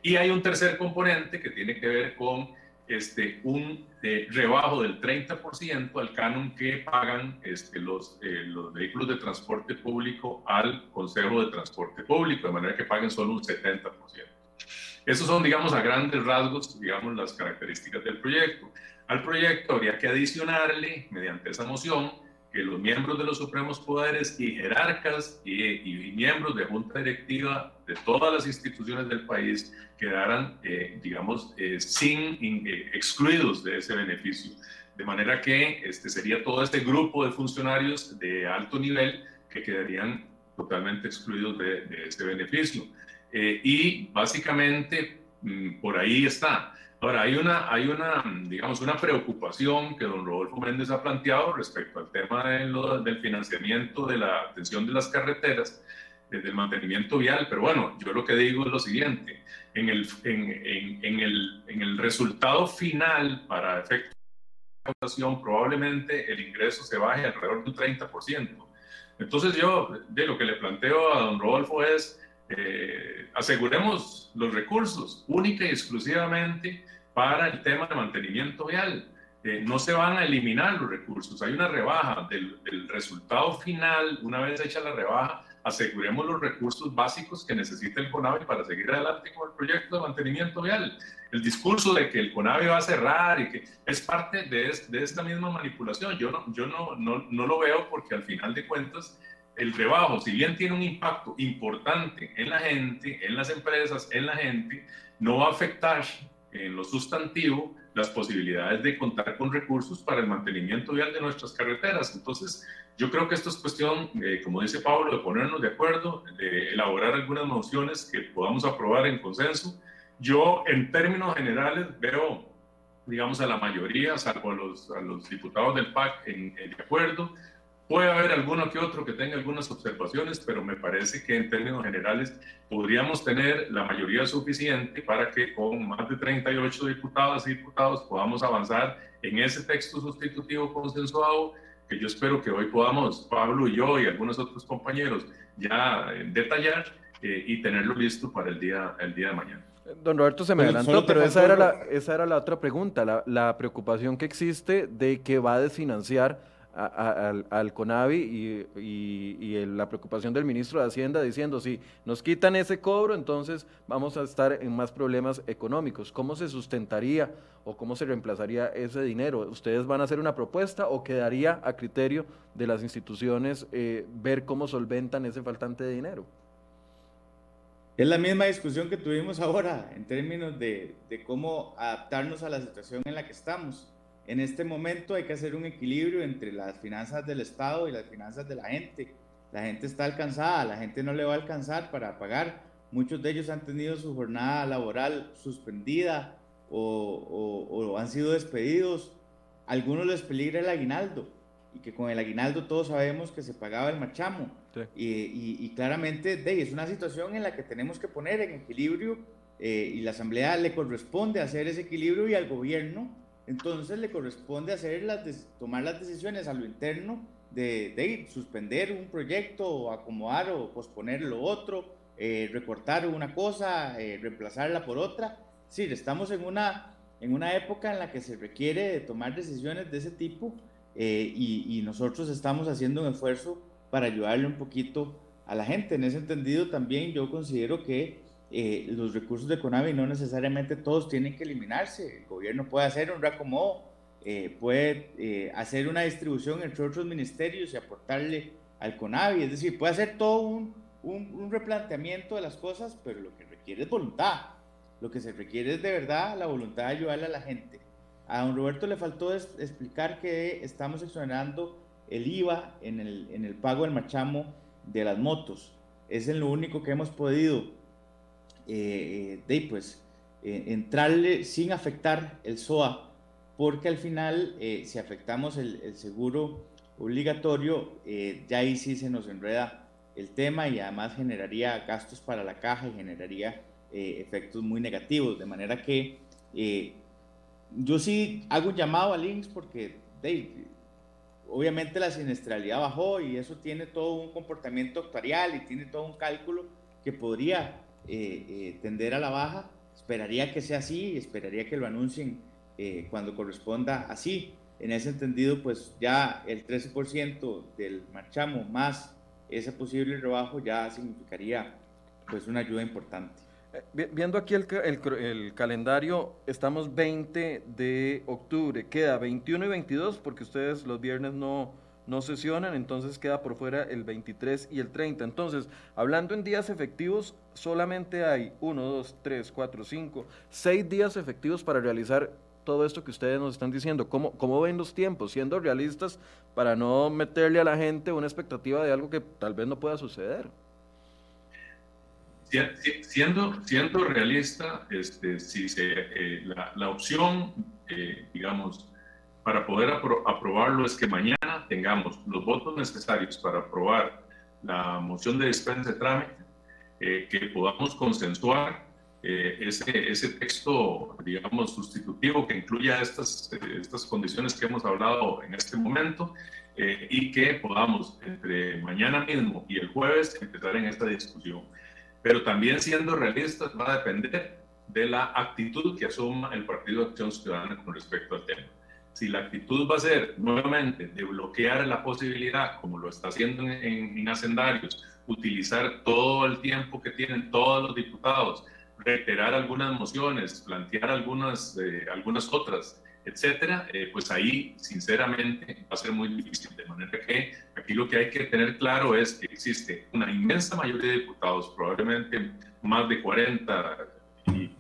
Y hay un tercer componente que tiene que ver con este, un eh, rebajo del 30% al canon que pagan este, los, eh, los vehículos de transporte público al Consejo de Transporte Público, de manera que paguen solo un 70%. Esos son, digamos, a grandes rasgos, digamos, las características del proyecto. Al proyecto habría que adicionarle, mediante esa moción, que los miembros de los supremos poderes y jerarcas y, miembros de junta directiva de todas las instituciones del país quedaran, eh, digamos, eh, sin eh, excluidos de ese beneficio. De manera que este sería todo este grupo de funcionarios de alto nivel que quedarían totalmente excluidos de, de este beneficio. y básicamente mm, por ahí está. Ahora, hay una, hay una, digamos, una preocupación que don Rodolfo Méndez ha planteado respecto al tema del financiamiento de la atención de las carreteras, del mantenimiento vial, pero bueno, yo lo que digo es lo siguiente, en el, en, en, el, en el resultado final para efectos de probablemente el ingreso se baje alrededor de un 30%. Entonces yo, de lo que le planteo a don Rodolfo es, eh, aseguremos los recursos única y exclusivamente para el tema de mantenimiento vial. Eh, no se van a eliminar los recursos, hay una rebaja del, resultado final, una vez hecha la rebaja, aseguremos los recursos básicos que necesita el CONAVE para seguir adelante con el proyecto de mantenimiento vial. El discurso de que el CONAVE va a cerrar y que es parte de, de esta misma manipulación, yo, no, yo no, no, no lo veo porque al final de cuentas el rebajo, si bien tiene un impacto importante en la gente, en las empresas, en la gente, no va a afectar en lo sustantivo las posibilidades de contar con recursos para el mantenimiento vial de nuestras carreteras. Entonces, yo creo que esto es cuestión, eh, como dice Pablo, de ponernos de acuerdo, de elaborar algunas mociones que podamos aprobar en consenso Yo, en términos generales, veo, digamos, a la mayoría, salvo a los, diputados del PAC, en, de acuerdo. Puede haber alguno que otro que tenga algunas observaciones, pero me parece que en términos generales podríamos tener la mayoría suficiente para que con más de 38 diputadas y diputados podamos avanzar en ese texto sustitutivo consensuado que yo espero que hoy podamos, Pablo y yo y algunos otros compañeros, ya eh, detallar eh, y tenerlo listo para el día, el día de mañana. Don Roberto se me adelantó, pero esa era, la, esa era la otra pregunta, la, la preocupación que existe de que va a desfinanciar al, al, CONAVI y, la preocupación del ministro de Hacienda diciendo, si nos quitan ese cobro, entonces vamos a estar en más problemas económicos. ¿Cómo se sustentaría o cómo se reemplazaría ese dinero? ¿Ustedes van a hacer una propuesta o quedaría a criterio de las instituciones eh, ver cómo solventan ese faltante de dinero? Es la misma discusión que tuvimos ahora en términos de cómo adaptarnos a la situación en la que estamos en este momento hay que hacer un equilibrio entre las finanzas del Estado y las finanzas de la gente. La gente está alcanzada, la gente no le va a alcanzar para pagar. Muchos de ellos han tenido su jornada laboral suspendida o, han sido despedidos. algunos les peligra el aguinaldo y que con el aguinaldo todos sabemos que se pagaba el machamo. Y, claramente de, es una situación en la que tenemos que poner en equilibrio eh, y la Asamblea le corresponde hacer ese equilibrio y al gobierno entonces le corresponde hacer las tomar las decisiones a lo interno de, suspender un proyecto o acomodar o posponer lo otro, eh, recortar una cosa, eh, reemplazarla por otra. Sí, estamos en una, en una época en la que se requiere de tomar decisiones de ese tipo eh, y, y, nosotros estamos haciendo un esfuerzo para ayudarle un poquito a la gente. En ese entendido también yo considero que eh, los recursos de CONAVI no necesariamente todos tienen que eliminarse. El gobierno puede hacer un reacomodo, eh, puede eh, hacer una distribución entre otros ministerios y aportarle al CONAVI. Es decir, puede hacer todo un, un, replanteamiento de las cosas, pero lo que requiere es voluntad. Lo que se requiere es de verdad la voluntad de ayudarle a la gente. A don Roberto le faltó explicar que estamos exonerando el IVA en el, en el pago del machamo de las motos. Es en lo único que hemos podido eh, de pues eh, entrarle sin afectar el SOA, porque al final eh, si afectamos el, seguro obligatorio, ya ahí sí se nos enreda el tema y además generaría gastos para la caja y generaría efectos muy negativos, de manera que yo sí hago un llamado al INSS porque obviamente la siniestralidad bajó y eso tiene todo un comportamiento actuarial y tiene todo un cálculo que podría eh, eh, tender a la baja. Esperaría que sea así, esperaría que lo anuncien eh, cuando corresponda así. En ese entendido, pues ya el 13% del marchamo más ese posible rebajo ya significaría pues una ayuda importante. Viendo aquí el, el, calendario, estamos 20 de octubre, queda 21 y 22 porque ustedes los viernes no, no sesionan, entonces queda por fuera el 23 y el 30. Entonces, hablando en días efectivos, solamente hay 1, 2, 3, 4, 5, 6 días efectivos para realizar todo esto que ustedes nos están diciendo. ¿Cómo, ¿Cómo ven los tiempos? Siendo realistas para no meterle a la gente una expectativa de algo que tal vez no pueda suceder. Siendo, siendo realista, este, si eh, la, la, opción, eh, digamos, para poder aprobarlo es que mañana tengamos los votos necesarios para aprobar la moción de dispensa de trámite, eh, que podamos consensuar eh, ese, ese, texto, digamos, sustitutivo que incluya estas, estas condiciones que hemos hablado en este momento eh, y que podamos entre mañana mismo y el jueves empezar en esta discusión. Pero también siendo realistas va a depender de la actitud que asuma el Partido de Acción Ciudadana con respecto al tema si la actitud va a ser nuevamente de bloquear la posibilidad, como lo está haciendo en, en, hacendarios, utilizar todo el tiempo que tienen todos los diputados, reiterar algunas mociones, plantear algunas, eh, algunas otras, etcétera, eh, pues ahí sinceramente va a ser muy difícil. De manera que aquí lo que hay que tener claro es que existe una inmensa mayoría de diputados, probablemente más de 40 y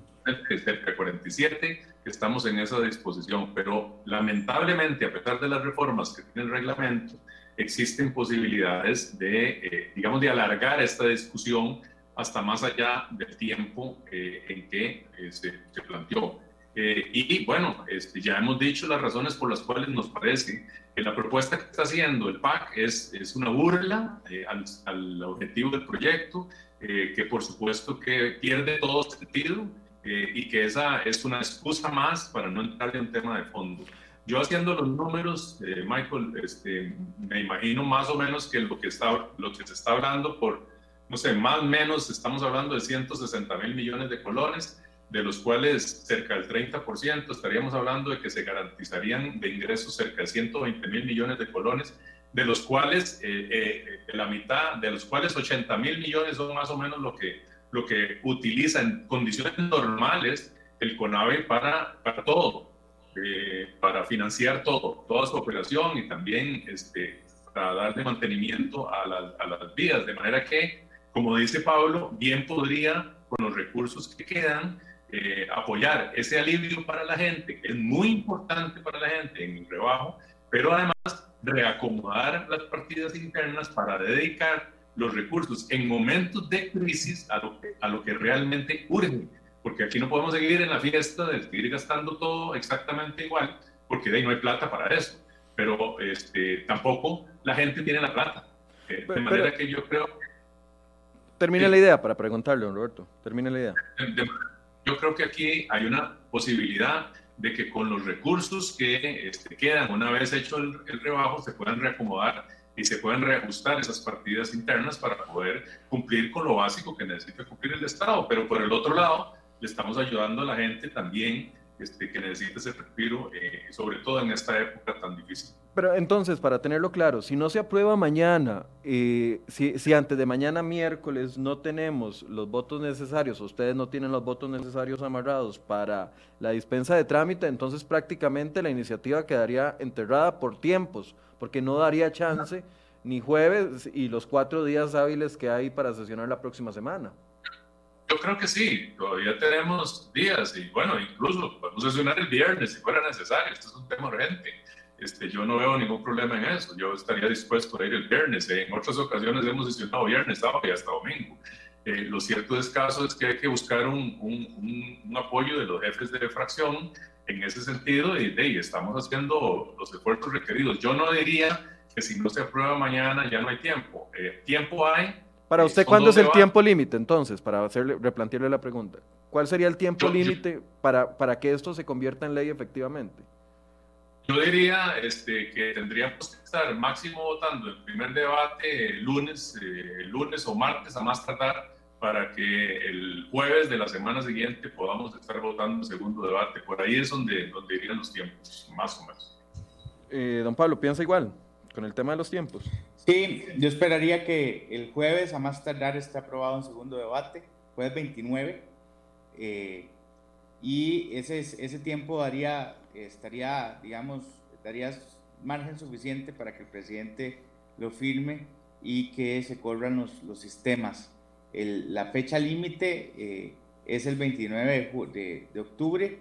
cerca de 47, estamos en esa disposición, pero lamentablemente, a pesar de las reformas que tiene el reglamento, existen posibilidades de, eh, digamos, de alargar esta discusión hasta más allá del tiempo eh, en que eh, se, planteó. Eh, y bueno, este, ya hemos dicho las razones por las cuales nos parece que la propuesta que está haciendo el PAC es, es una burla al, al, objetivo del proyecto, que por supuesto que pierde todo sentido y que esa es una excusa más para no entrar en un tema de fondo. Yo haciendo los números, Michael, este, me imagino más o menos que lo que, está, lo que se está hablando por no sé, más o menos estamos hablando de 160 mil millones de colones, de los cuales cerca del 30% estaríamos hablando de que se garantizarían de ingresos cerca de 120 mil millones de colones, de los cuales eh, eh, la mitad, de los cuales 80 mil millones son más o menos lo que, lo que utiliza en condiciones normales el CONAVE para, para todo, eh, para financiar todo, toda su operación y también este, para darle mantenimiento a, a las vías, de manera que como dice Pablo, bien podría, con los recursos que quedan, eh, apoyar ese alivio para la gente, que es muy importante para la gente en el rebajo, pero además reacomodar las partidas internas para dedicar los recursos en momentos de crisis a lo que, a lo que realmente urge, porque aquí no podemos seguir en la fiesta de seguir gastando todo exactamente igual, porque de ahí no hay plata para eso, pero este, tampoco la gente tiene la plata. Eh, de manera que yo creo Termine la idea para preguntarle, don Roberto. Termine la idea. Yo creo que aquí hay una posibilidad de que con los recursos que este, quedan una vez hecho el, rebajo se puedan reacomodar y se puedan reajustar esas partidas internas para poder cumplir con lo básico que necesita cumplir el Estado. Pero por el otro lado, le estamos ayudando a la gente también este, que necesita ese respiro, eh, sobre todo en esta época tan difícil. Pero entonces, para tenerlo claro, si no se aprueba mañana, eh, si, si, antes de mañana miércoles no tenemos los votos necesarios, ustedes no tienen los votos necesarios amarrados para la dispensa de trámite, entonces prácticamente la iniciativa quedaría enterrada por tiempos, porque no daría chance ni jueves y los cuatro días hábiles que hay para sesionar la próxima semana. Yo creo que sí, todavía tenemos días y bueno, incluso podemos sesionar el viernes si fuera necesario, esto es un tema urgente. Este, yo no veo ningún problema en eso, yo estaría dispuesto a ir el viernes, en otras ocasiones hemos sesionado viernes, sábado y hasta domingo. Eh, lo cierto caso es que hay que buscar un, un, un, apoyo de los jefes de fracción en ese sentido y, y estamos haciendo los esfuerzos requeridos. Yo no diría que si no se aprueba mañana ya no hay tiempo. Eh, tiempo hay, para usted, ¿cuándo es el tiempo límite entonces? Para hacerle, replantearle la pregunta. ¿Cuál sería el tiempo límite para, para que esto se convierta en ley efectivamente? Yo diría este, que tendríamos que estar máximo votando el primer debate lunes, eh, lunes o martes a más tardar para que el jueves de la semana siguiente podamos estar votando el segundo debate. Por ahí es donde, donde irían los tiempos, más o menos. Eh, don Pablo, ¿piensa igual con el tema de los tiempos? Sí, yo esperaría que el jueves a más tardar esté aprobado un segundo debate, jueves 29, eh, y ese, ese tiempo daría, estaría, digamos, daría margen suficiente para que el presidente lo firme y que se corran los, los sistemas. El, la fecha límite eh, es el 29 de, de, octubre,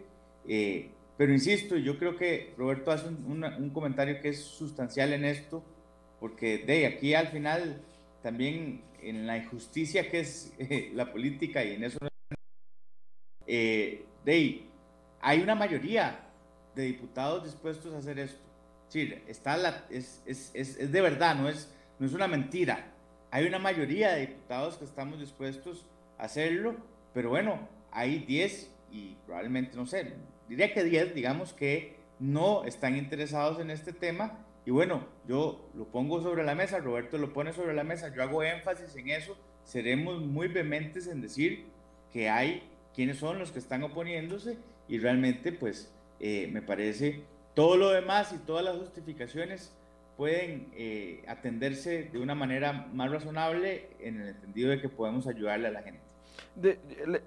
eh, pero insisto, yo creo que Roberto hace un, un comentario que es sustancial en esto porque de aquí al final también en la injusticia que es eh, la política y en eso eh, de hay una mayoría de diputados dispuestos a hacer esto. Sí, está la, es, es, es, es, de verdad, no es, no es una mentira. Hay una mayoría de diputados que estamos dispuestos a hacerlo, pero bueno, hay 10 y probablemente, no sé, diría que 10, digamos, que no están interesados en este tema. Y bueno, yo lo pongo sobre la mesa, Roberto lo pone sobre la mesa, yo hago énfasis en eso, seremos muy vehementes en decir que hay quienes son los que están oponiéndose y realmente pues eh, me parece todo lo demás y todas las justificaciones pueden eh, atenderse de una manera más razonable en el entendido de que podemos ayudarle a la gente.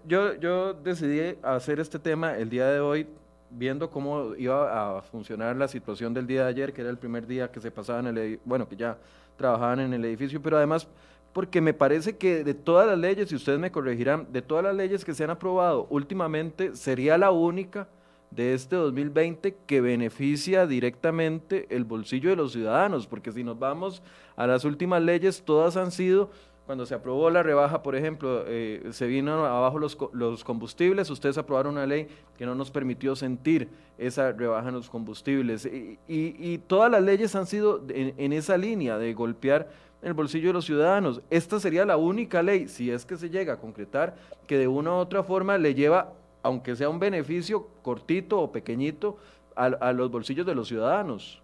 yo, yo decidí hacer este tema el día de hoy viendo cómo iba a funcionar la situación del día de ayer, que era el primer día que se pasaban, el, bueno, que ya trabajaban en el edificio, pero además porque me parece que de todas las leyes, y ustedes me corregirán, de todas las leyes que se han aprobado últimamente, sería la única de este 2020 que beneficia directamente el bolsillo de los ciudadanos, porque si nos vamos a las últimas leyes, todas han sido cuando se aprobó la rebaja, por ejemplo, eh, se vino abajo los, los, combustibles, ustedes aprobaron una ley que no nos permitió sentir esa rebaja en los combustibles. Y, y, todas las leyes han sido en, en, esa línea de golpear el bolsillo de los ciudadanos. Esta sería la única ley, si es que se llega a concretar, que de una u otra forma le lleva, aunque sea un beneficio cortito o pequeñito, a, a los bolsillos de los ciudadanos.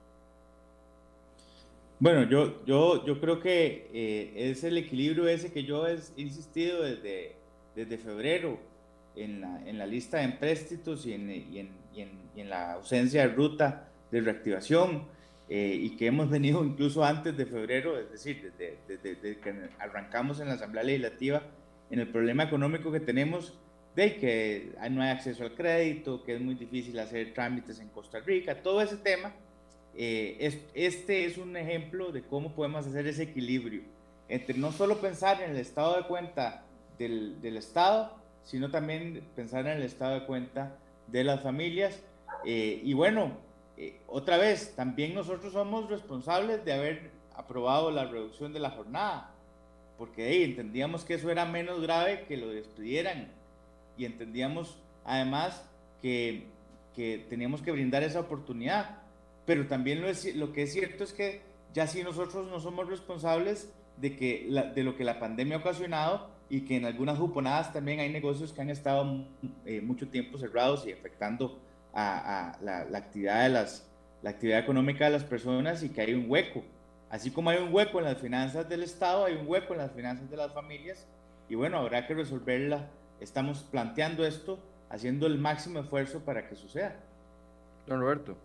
Bueno, yo, yo, yo creo que eh, es el equilibrio ese que yo he insistido desde, desde febrero en la, en la lista de empréstitos y en, y, en, y, en, la ausencia de ruta de reactivación eh, y que hemos venido incluso antes de febrero, es decir, desde, desde, que arrancamos en la Asamblea Legislativa, en el problema económico que tenemos de que no hay acceso al crédito, que es muy difícil hacer trámites en Costa Rica, todo ese tema eh, este es un ejemplo de cómo podemos hacer ese equilibrio entre no solo pensar en el estado de cuenta del, del Estado, sino también pensar en el estado de cuenta de las familias. Eh, y bueno, eh, otra vez, también nosotros somos responsables de haber aprobado la reducción de la jornada, porque entendíamos que eso era menos grave que lo despidieran y entendíamos además que, que teníamos que brindar esa oportunidad pero también lo, es, lo que es cierto es que ya si nosotros no somos responsables de, que de lo que la pandemia ha ocasionado y que en algunas juponadas también hay negocios que han estado eh, mucho tiempo cerrados y afectando a, la, actividad de las, la actividad económica de las personas y que hay un hueco. Así como hay un hueco en las finanzas del Estado, hay un hueco en las finanzas de las familias y bueno, habrá que resolverla. Estamos planteando esto, haciendo el máximo esfuerzo para que suceda. Don Roberto.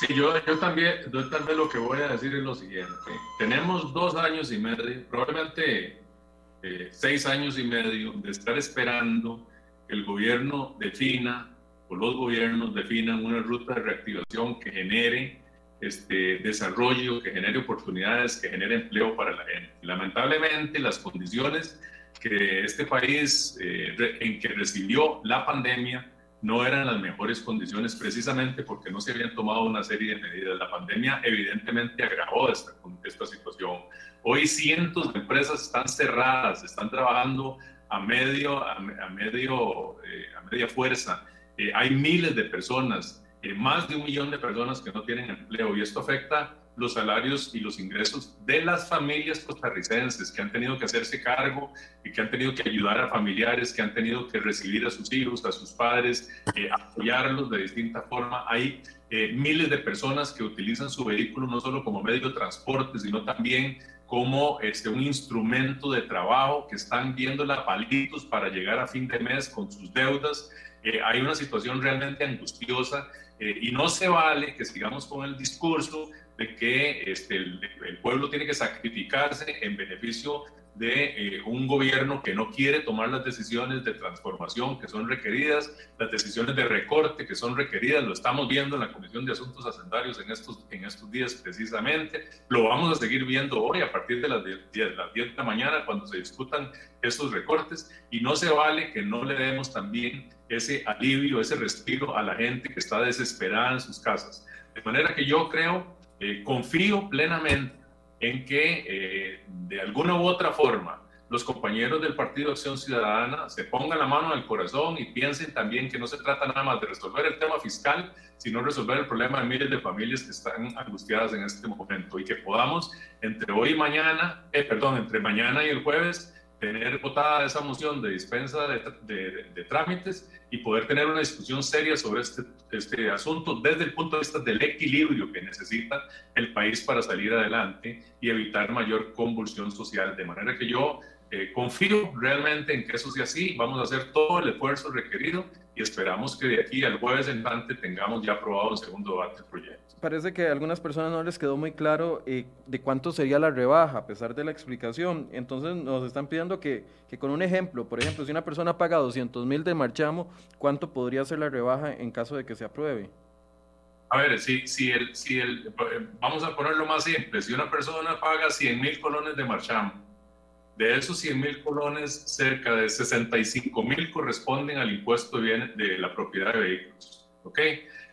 Sí, yo, yo también, yo tal vez lo que voy a decir es lo siguiente. Tenemos dos años y medio, probablemente eh, seis años y medio de estar esperando que el gobierno defina, o los gobiernos definan una ruta de reactivación que genere este, desarrollo, que genere oportunidades, que genere empleo para la gente. Lamentablemente, las condiciones que este país eh, en que recibió la pandemia no eran las mejores condiciones precisamente porque no se habían tomado una serie de medidas. La pandemia evidentemente agravó esta, esta situación. Hoy cientos de empresas están cerradas, están trabajando a, medio, a, medio, eh, a media fuerza. Eh, hay miles de personas, eh, más de un millón de personas que no tienen empleo y esto afecta los salarios y los ingresos de las familias costarricenses que han tenido que hacerse cargo y que han tenido que ayudar a familiares, que han tenido que recibir a sus hijos, a sus padres, eh, apoyarlos de distinta forma. Hay eh, miles de personas que utilizan su vehículo no solo como medio de transporte, sino también como este, un instrumento de trabajo, que están viendo la palitos para llegar a fin de mes con sus deudas. Eh, hay una situación realmente angustiosa y no se vale que sigamos con el discurso de que este, el, pueblo tiene que sacrificarse en beneficio de eh, un gobierno que no quiere tomar las decisiones de transformación que son requeridas, las decisiones de recorte que son requeridas, lo estamos viendo en la Comisión de Asuntos Hacendarios en estos, en estos días precisamente, lo vamos a seguir viendo hoy a partir de las 10, de las 10 de la mañana cuando se discutan estos recortes. Y no se vale que no le demos también ese alivio, ese respiro a la gente que está desesperada en sus casas. De manera que yo creo eh, confío plenamente en que eh, de alguna u otra forma los compañeros del Partido Acción Ciudadana se pongan la mano al corazón y piensen también que no se trata nada más de resolver el tema fiscal, sino resolver el problema de miles de familias que están angustiadas en este momento y que podamos entre hoy y mañana, eh, perdón, entre mañana y el jueves, tener votada esa moción de dispensa de, de, trámites y poder tener una discusión seria sobre este, este asunto desde el punto de vista del equilibrio que necesita el país para salir adelante y evitar mayor convulsión social. De manera que yo eh, confío realmente en que eso sea así, vamos a hacer todo el esfuerzo requerido y esperamos que de aquí al jueves entrante tengamos ya aprobado el segundo debate del proyecto. Parece que a algunas personas no les quedó muy claro eh, de cuánto sería la rebaja, a pesar de la explicación. Entonces nos están pidiendo que, que con un ejemplo, por ejemplo, si una persona paga 200 mil de marchamo, ¿cuánto podría ser la rebaja en caso de que se apruebe? A ver, si, si el, si el, eh, vamos a ponerlo más simple, si una persona paga 100 mil colones de marchamo, de esos 100 mil colones, cerca de 65 mil corresponden al impuesto de, de la propiedad de vehículos. ¿ok?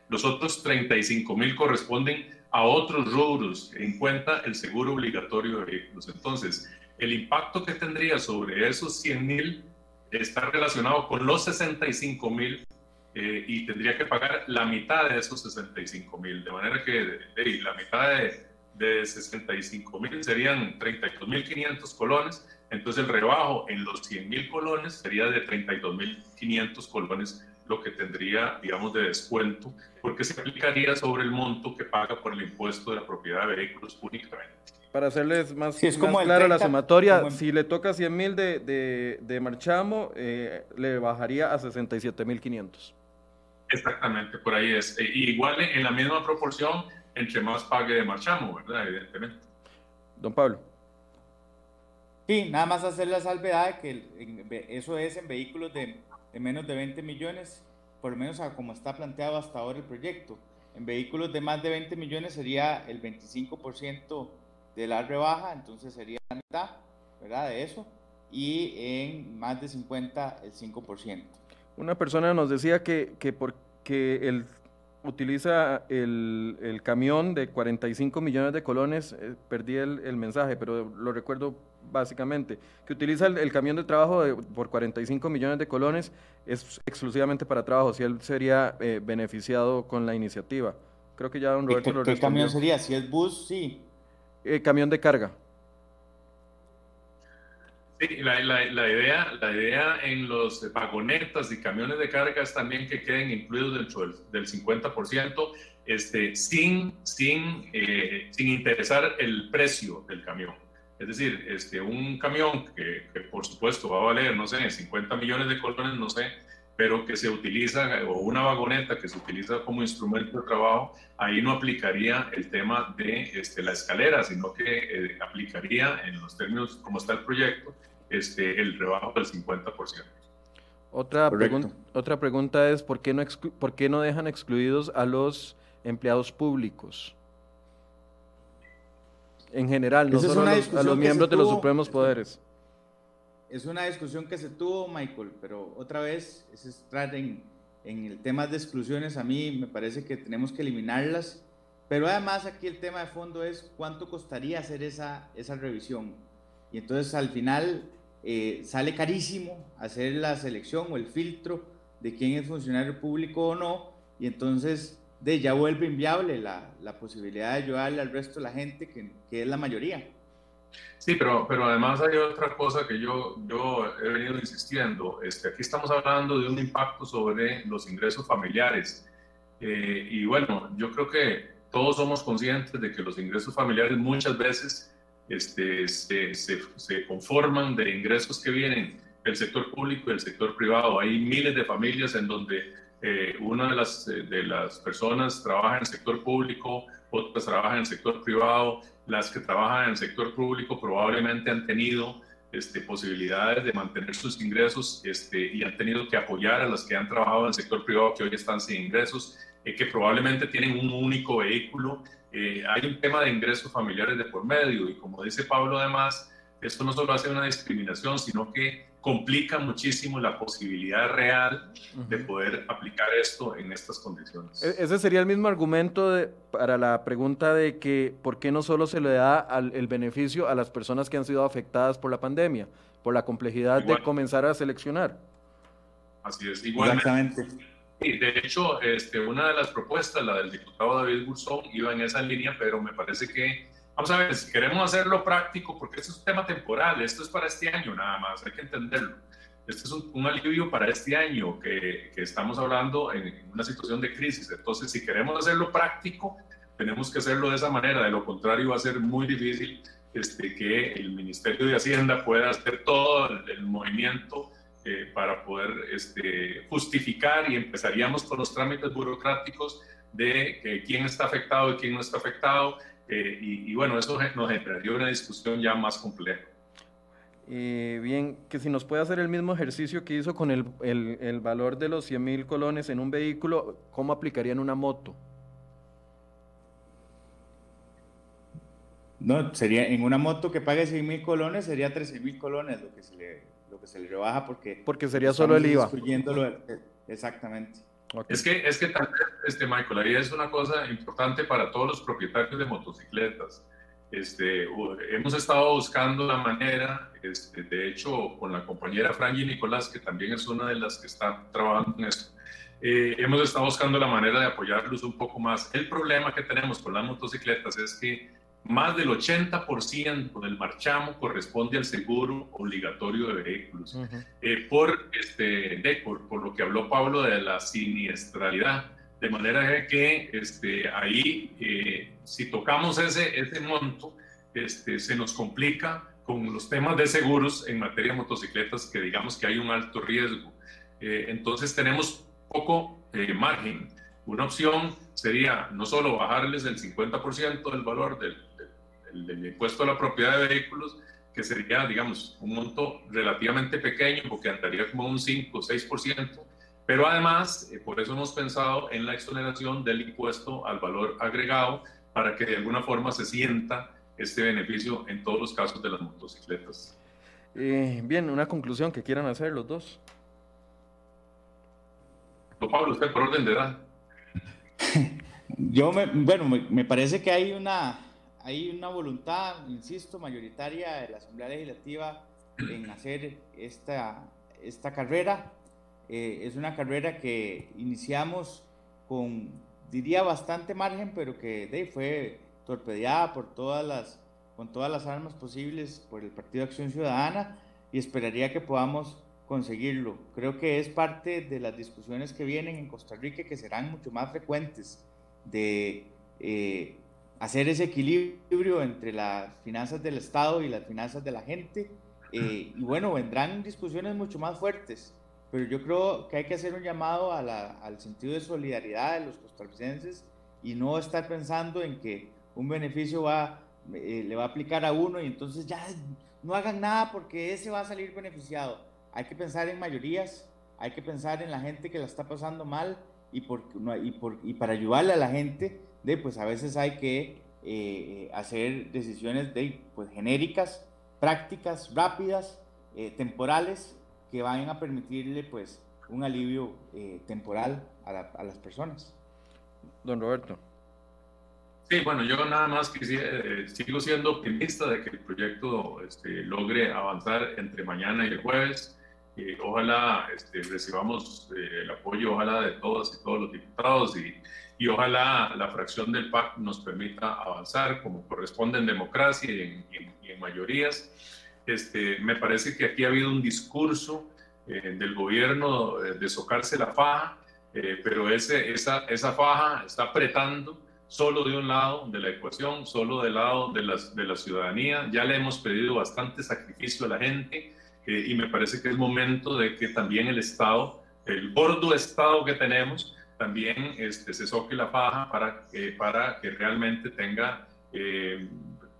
Los otros 35 mil corresponden a otros rubros en cuenta el seguro obligatorio de vehículos. Entonces, el impacto que tendría sobre esos 100 mil está relacionado con los 65 mil eh, y tendría que pagar la mitad de esos 65 mil, de manera que la mitad de, de 65 mil serían 32 mil 500 colones, entonces el rebajo en los 100 mil colones sería de 32 mil 500 colones lo que tendría, digamos, de descuento, porque se aplicaría sobre el monto que paga por el impuesto de la propiedad de vehículos únicamente. Para hacerles más, es como claro la sumatoria, si le toca 100 mil de, de, de, marchamo, eh, le bajaría a 67 mil 500. Exactamente, por ahí es. E, igual en la misma proporción, entre más pague de marchamo, ¿verdad? Evidentemente. Don Pablo. Sí, nada más hacer la salvedad de que eso es en vehículos de de menos de 20 millones, por lo menos a como está planteado hasta ahora el proyecto. En vehículos de más de 20 millones sería el 25% de la rebaja, entonces sería la mitad, ¿verdad? De eso. Y en más de 50, el 5%. Una persona nos decía que, que porque el utiliza el, el, camión de 45 millones de colones, eh, perdí el, el, mensaje, pero lo recuerdo básicamente, que utiliza el, camión de trabajo por 45 millones de colones es exclusivamente para trabajo, si él sería eh, beneficiado con la iniciativa. Creo que ya don Roberto lo ¿Qué camión sería? Si es bus, sí. Eh, camión de carga. Sí, la, la, la, idea, la idea en los vagonetas y camiones de carga es también que queden incluidos dentro del, del 50%, este, sin, sin, eh, sin interesar el precio del camión. Es decir, este, un camión que, que, por supuesto va a valer, no sé, 50 millones de colones, no sé, pero que se utiliza, o una vagoneta que se utiliza como instrumento de trabajo, ahí no aplicaría el tema de este, la escalera, sino que eh, aplicaría en los términos como está el proyecto, este, el rebajo del 50%. Otra, otra pregunta es, ¿por qué, no ¿por qué no dejan excluidos a los empleados públicos? En general, no solo a los, a los miembros de los supremos poderes. Es una discusión que se tuvo, Michael, pero otra vez es entrar en, en el tema de exclusiones. A mí me parece que tenemos que eliminarlas, pero además aquí el tema de fondo es cuánto costaría hacer esa, esa revisión. Y entonces al final eh, sale carísimo hacer la selección o el filtro de quién es funcionario público o no, y entonces de, ya vuelve inviable la, la posibilidad de ayudarle al resto de la gente, que, que, es la mayoría. Sí, pero, pero además hay otra cosa que yo, yo he venido insistiendo. Este, aquí estamos hablando de un impacto sobre los ingresos familiares. Eh, y bueno, yo creo que todos somos conscientes de que los ingresos familiares muchas veces este, se, se, conforman de ingresos que vienen del sector público y del sector privado. Hay miles de familias en donde eh, una de las, eh, de las personas trabaja en el sector público, otras trabajan en el sector privado. Las que trabajan en el sector público probablemente han tenido este, posibilidades de mantener sus ingresos este, y han tenido que apoyar a las que han trabajado en el sector privado que hoy están sin ingresos, eh, que probablemente tienen un único vehículo eh, hay un tema de ingresos familiares de por medio y como dice Pablo además, esto no solo hace una discriminación, sino que complica muchísimo la posibilidad real de poder aplicar esto en estas condiciones. E-, ese sería el mismo argumento de, para la pregunta de que por qué no solo se le da al, el beneficio a las personas que han sido afectadas por la pandemia, por la complejidad de comenzar a seleccionar. Así es, igualmente. Exactamente. Sí, de hecho, este, una de las propuestas, la del diputado David Burzón, iba en esa línea, pero me parece que, vamos a ver, si queremos hacerlo práctico, porque esto es un tema temporal, esto es para este año nada más, hay que entenderlo. Este es un, alivio para este año que, que estamos hablando en, una situación de crisis. Entonces, si queremos hacerlo práctico, tenemos que hacerlo de esa manera. De lo contrario, va a ser muy difícil este, que el Ministerio de Hacienda pueda hacer todo el, el movimiento eh, para poder este, justificar y empezaríamos con los trámites burocráticos de quién está afectado y quién no está afectado. Eh, y, bueno, eso nos generaría una discusión ya más compleja. Eh, bien, que si nos puede hacer el mismo ejercicio que hizo con el, el, el valor de los 100 mil colones en un vehículo, ¿cómo aplicaría en una moto? No, sería en una moto que pague 100 mil colones, sería 13 mil colones lo que se le lo que se le rebaja porque... Porque sería solo el IVA. exactamente. Es que, es que también, este, Michael, ahí es una cosa importante para todos los propietarios de motocicletas. Este, hemos estado buscando la manera, este, de hecho, con la compañera Franji Nicolás, que también es una de las que está trabajando en esto, eh, hemos estado buscando la manera de apoyarlos un poco más. El problema que tenemos con las motocicletas es que más del 80% del marchamo corresponde al seguro obligatorio de vehículos. Eh, por, este, de, por, por, lo que habló Pablo de la siniestralidad. De manera que este, ahí, eh, si tocamos ese, ese monto, este, se nos complica con los temas de seguros en materia de motocicletas, que digamos que hay un alto riesgo. Eh, entonces tenemos poco margen. Una opción sería no solo bajarles el 50% del valor del, el, impuesto a la propiedad de vehículos, que sería, digamos, un monto relativamente pequeño, porque andaría como un 5 o 6%, pero además, eh, por eso hemos pensado en la exoneración del impuesto al valor agregado, para que de alguna forma se sienta este beneficio en todos los casos de las motocicletas. Eh, bien, una conclusión que quieran hacer los dos. Pablo, usted por orden de edad. Yo, me, bueno, me parece que hay una, hay una voluntad, insisto, mayoritaria de la Asamblea Legislativa en hacer esta, esta carrera. Eh, es una carrera que iniciamos con, diría, bastante margen, pero que de, fue torpedeada por todas las, con todas las armas posibles por el Partido Acción Ciudadana y esperaría que podamos conseguirlo. Creo que es parte de las discusiones que vienen en Costa Rica que serán mucho más frecuentes de eh, hacer ese equilibrio entre las finanzas del Estado y las finanzas de la gente. Eh, y bueno, vendrán discusiones mucho más fuertes, pero yo creo que hay que hacer un llamado al sentido de solidaridad de los costarricenses y no estar pensando en que un beneficio va, eh, le va a aplicar a uno y entonces ya no hagan nada porque ese va a salir beneficiado. Hay que pensar en mayorías, hay que pensar en la gente que la está pasando mal y, por, y, por, y para ayudarle a la gente de pues a veces hay que eh, hacer decisiones de, pues, genéricas, prácticas, rápidas, eh, temporales, que vayan a permitirle pues un alivio eh, temporal a, las personas. Don Roberto. Sí, bueno, yo nada más quisiera, sigo siendo optimista de que el proyecto este, logre avanzar entre mañana y el jueves. Ojalá este, recibamos el apoyo, ojalá de todas y todos los diputados y, y ojalá la fracción del PAC nos permita avanzar como corresponde en democracia y en, mayorías. Este, me parece que aquí ha habido un discurso eh, del gobierno eh, de socarse la faja, eh, pero ese, esa, esa faja está apretando solo de un lado de la ecuación, solo del lado de, las, de la ciudadanía. Ya le hemos pedido bastante sacrificio a la gente y me parece que es momento de que también el Estado, el gordo Estado que tenemos, también este, se soque la faja para, para que realmente tenga eh,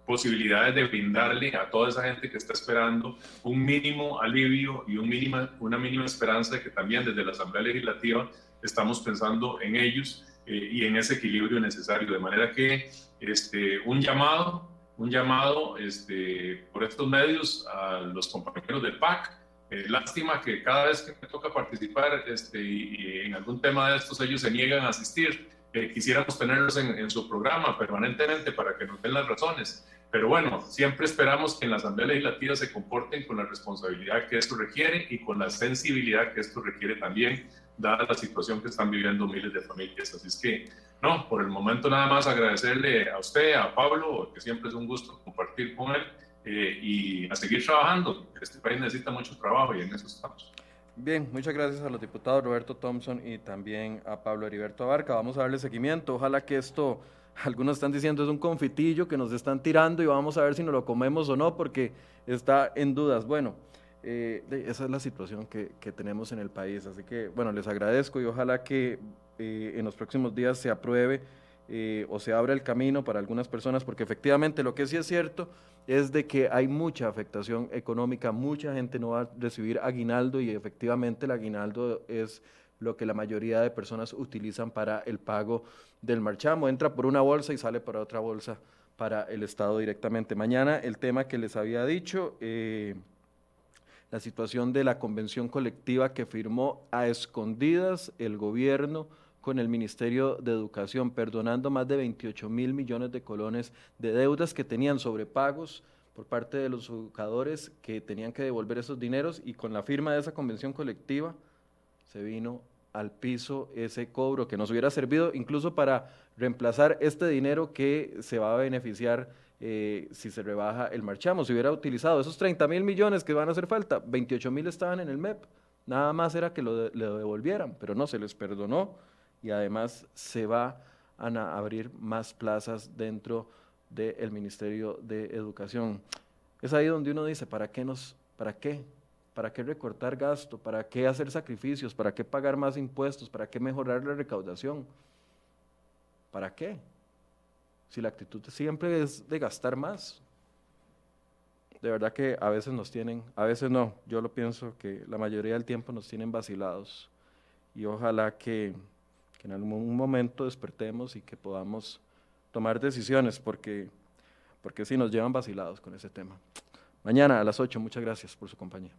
posibilidades de brindarle a toda esa gente que está esperando un mínimo alivio y un mínima, una mínima esperanza de que también desde la Asamblea Legislativa estamos pensando en ellos eh, y en ese equilibrio necesario. De manera que este, un llamado, un llamado este, por estos medios a los compañeros del PAC eh, lástima que cada vez que me toca participar este, y, en algún tema de estos ellos se niegan a asistir. Eh, quisiéramos tenerlos en, su programa permanentemente para que nos den las razones. Pero bueno, siempre esperamos que en la Asamblea Legislativa se comporten con la responsabilidad que esto requiere y con la sensibilidad que esto requiere también, dada la situación que están viviendo miles de familias. Así es que, no, por el momento nada más agradecerle a usted, a Pablo, que siempre es un gusto compartir con él eh, y a seguir trabajando. Este país necesita mucho trabajo y en eso estamos. Bien, muchas gracias a los diputados Roberto Thompson y también a Pablo Heriberto Abarca. Vamos a darle seguimiento. Ojalá que esto, algunos están diciendo es un confitillo que nos están tirando y vamos a ver si nos lo comemos o no porque está en dudas. Bueno, eh, esa es la situación que, que, tenemos en el país. Así que, bueno, les agradezco y ojalá que eh, en los próximos días se apruebe eh, o se abra el camino para algunas personas, porque efectivamente lo que sí es cierto es de que hay mucha afectación económica, mucha gente no va a recibir aguinaldo y efectivamente el aguinaldo es lo que la mayoría de personas utilizan para el pago del marchamo. Entra por una bolsa y sale por otra bolsa para el Estado directamente. Mañana el tema que les había dicho, eh, la situación de la convención colectiva que firmó a escondidas el gobierno con el Ministerio de Educación, perdonando más de 28 mil millones de colones de deudas que tenían sobre pagos por parte de los educadores que tenían que devolver esos dineros y con la firma de esa convención colectiva se vino al piso ese cobro que nos hubiera servido incluso para reemplazar este dinero que se va a beneficiar eh, si se rebaja el marchamo. Se hubiera utilizado esos 30 mil millones que van a hacer falta, 28 mil estaban en el MEP, nada más era que lo devolvieran, pero no, se les perdonó y además se va a abrir más plazas dentro del Ministerio de Educación. Es ahí donde uno dice, ¿para qué nos, para qué ¿Para qué recortar gasto? ¿Para qué hacer sacrificios? ¿Para qué pagar más impuestos? ¿Para qué mejorar la recaudación? ¿Para qué? Si la actitud siempre es de gastar más. De verdad que a veces nos tienen, a veces no, yo lo pienso que la mayoría del tiempo nos tienen vacilados. Y ojalá que, que en algún momento despertemos y que podamos tomar decisiones, porque, porque sí nos llevan vacilados con ese tema. Mañana a las 8, muchas gracias por su compañía.